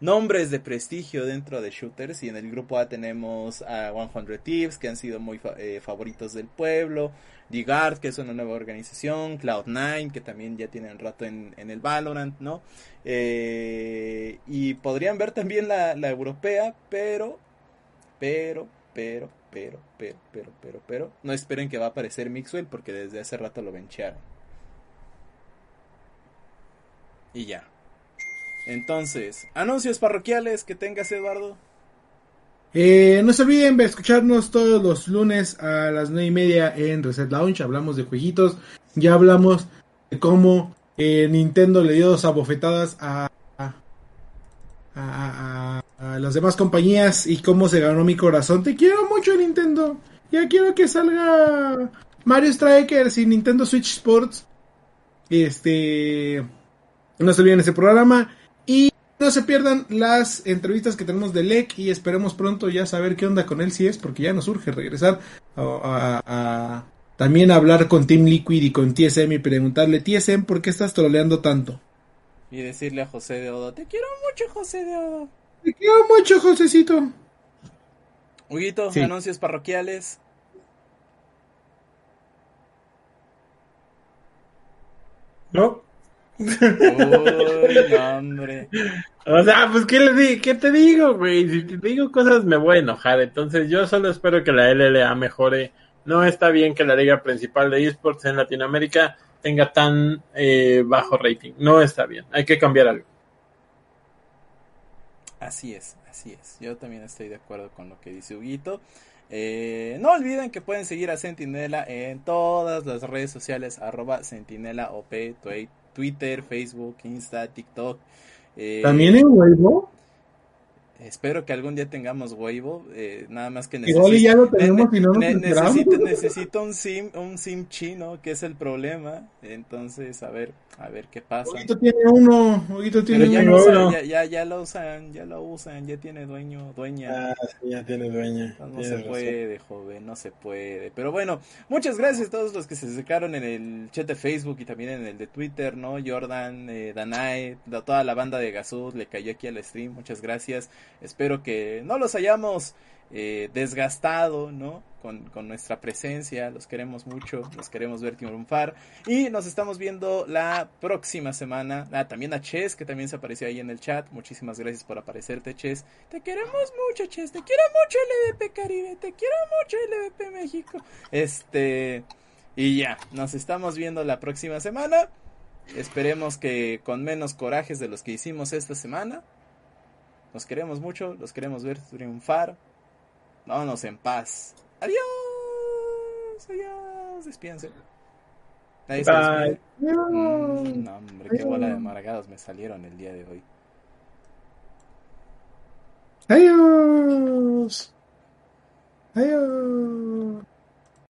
nombres de prestigio dentro de shooters y en el grupo A tenemos a 100 Thieves que han sido muy eh, favoritos del pueblo, Digard que es una nueva organización, Cloud9 que también ya tienen rato en, el Valorant, ¿no? Eh, y podrían ver también la, la europea, pero, pero, pero, pero, pero, pero, pero, pero, no esperen que va a aparecer Mixwell porque desde hace rato lo benchearon. Y ya. Entonces, anuncios parroquiales que tengas, Eduardo. Eh, no se olviden de escucharnos todos los lunes a las nueve y media en Reset Lounge. Hablamos de jueguitos. Ya hablamos de cómo eh, Nintendo le dio dos abofetadas a, a, las demás compañías y cómo se ganó mi corazón. Te quiero mucho, Nintendo. Ya quiero que salga Mario Strikers y Nintendo Switch Sports. Este. No se olviden ese programa. No se pierdan las entrevistas que tenemos de LEC y esperemos pronto ya saber qué onda con él si es, porque ya nos urge regresar a, también hablar con Team Liquid y con TSM y preguntarle, TSM, ¿por qué estás troleando tanto? Y decirle a José de Odo, te quiero mucho José de Odo. Te quiero mucho Josecito. Huguito, anuncios parroquiales. No. Uy, hombre. O sea, pues, ¿qué, le di ¿qué te digo, güey? Si te digo cosas me voy a enojar. Entonces, yo solo espero que la LLA mejore. No está bien que la liga principal de esports en Latinoamérica tenga tan eh, bajo rating. No está bien, hay que cambiar algo. Así es, así es. Yo también estoy de acuerdo con lo que dice Huguito. Eh, no olviden que pueden seguir a Sentinela en todas las redes sociales, arroba Sentinela OP, Twitter, Facebook, Insta, TikTok. Eh, ¿También en Weibo? Espero que algún día tengamos Weibo, eh, nada más que necesito, ya lo tenemos y no necesito, necesito un sim, un sim chino, que es el problema. Entonces, a ver, a ver qué pasa. Huguito tiene uno, Huguito tiene ya uno. Lo ya, ya, ya, lo usan, ya lo usan, ya tiene dueño, dueña. Ah, sí, ya tiene dueña. No, se puede, joven, no se puede. Pero bueno, muchas gracias a todos los que se acercaron en el chat de Facebook y también en el de Twitter, ¿no? Jordan, eh, Danae, toda la banda de Gazud le cayó aquí al stream, muchas gracias. Espero que no los hayamos eh, desgastado, ¿no? Con, con, nuestra presencia, los queremos mucho, los queremos ver triunfar y nos estamos viendo la próxima semana. Ah, también a Ches, que también se apareció ahí en el chat. Muchísimas gracias por aparecerte, Ches. Te queremos mucho, Ches. Te quiero mucho LVP Caribe. Te quiero mucho LVP México. Este, y ya, nos estamos viendo la próxima semana. Esperemos que con menos corajes de los que hicimos esta semana. Nos queremos mucho, los queremos ver triunfar. Vámonos en paz. Adiós. Adiós. Despídense. Nadie se despide. Mm, no, hombre, qué bola de amargados me salieron el día de hoy. Adiós. Adiós.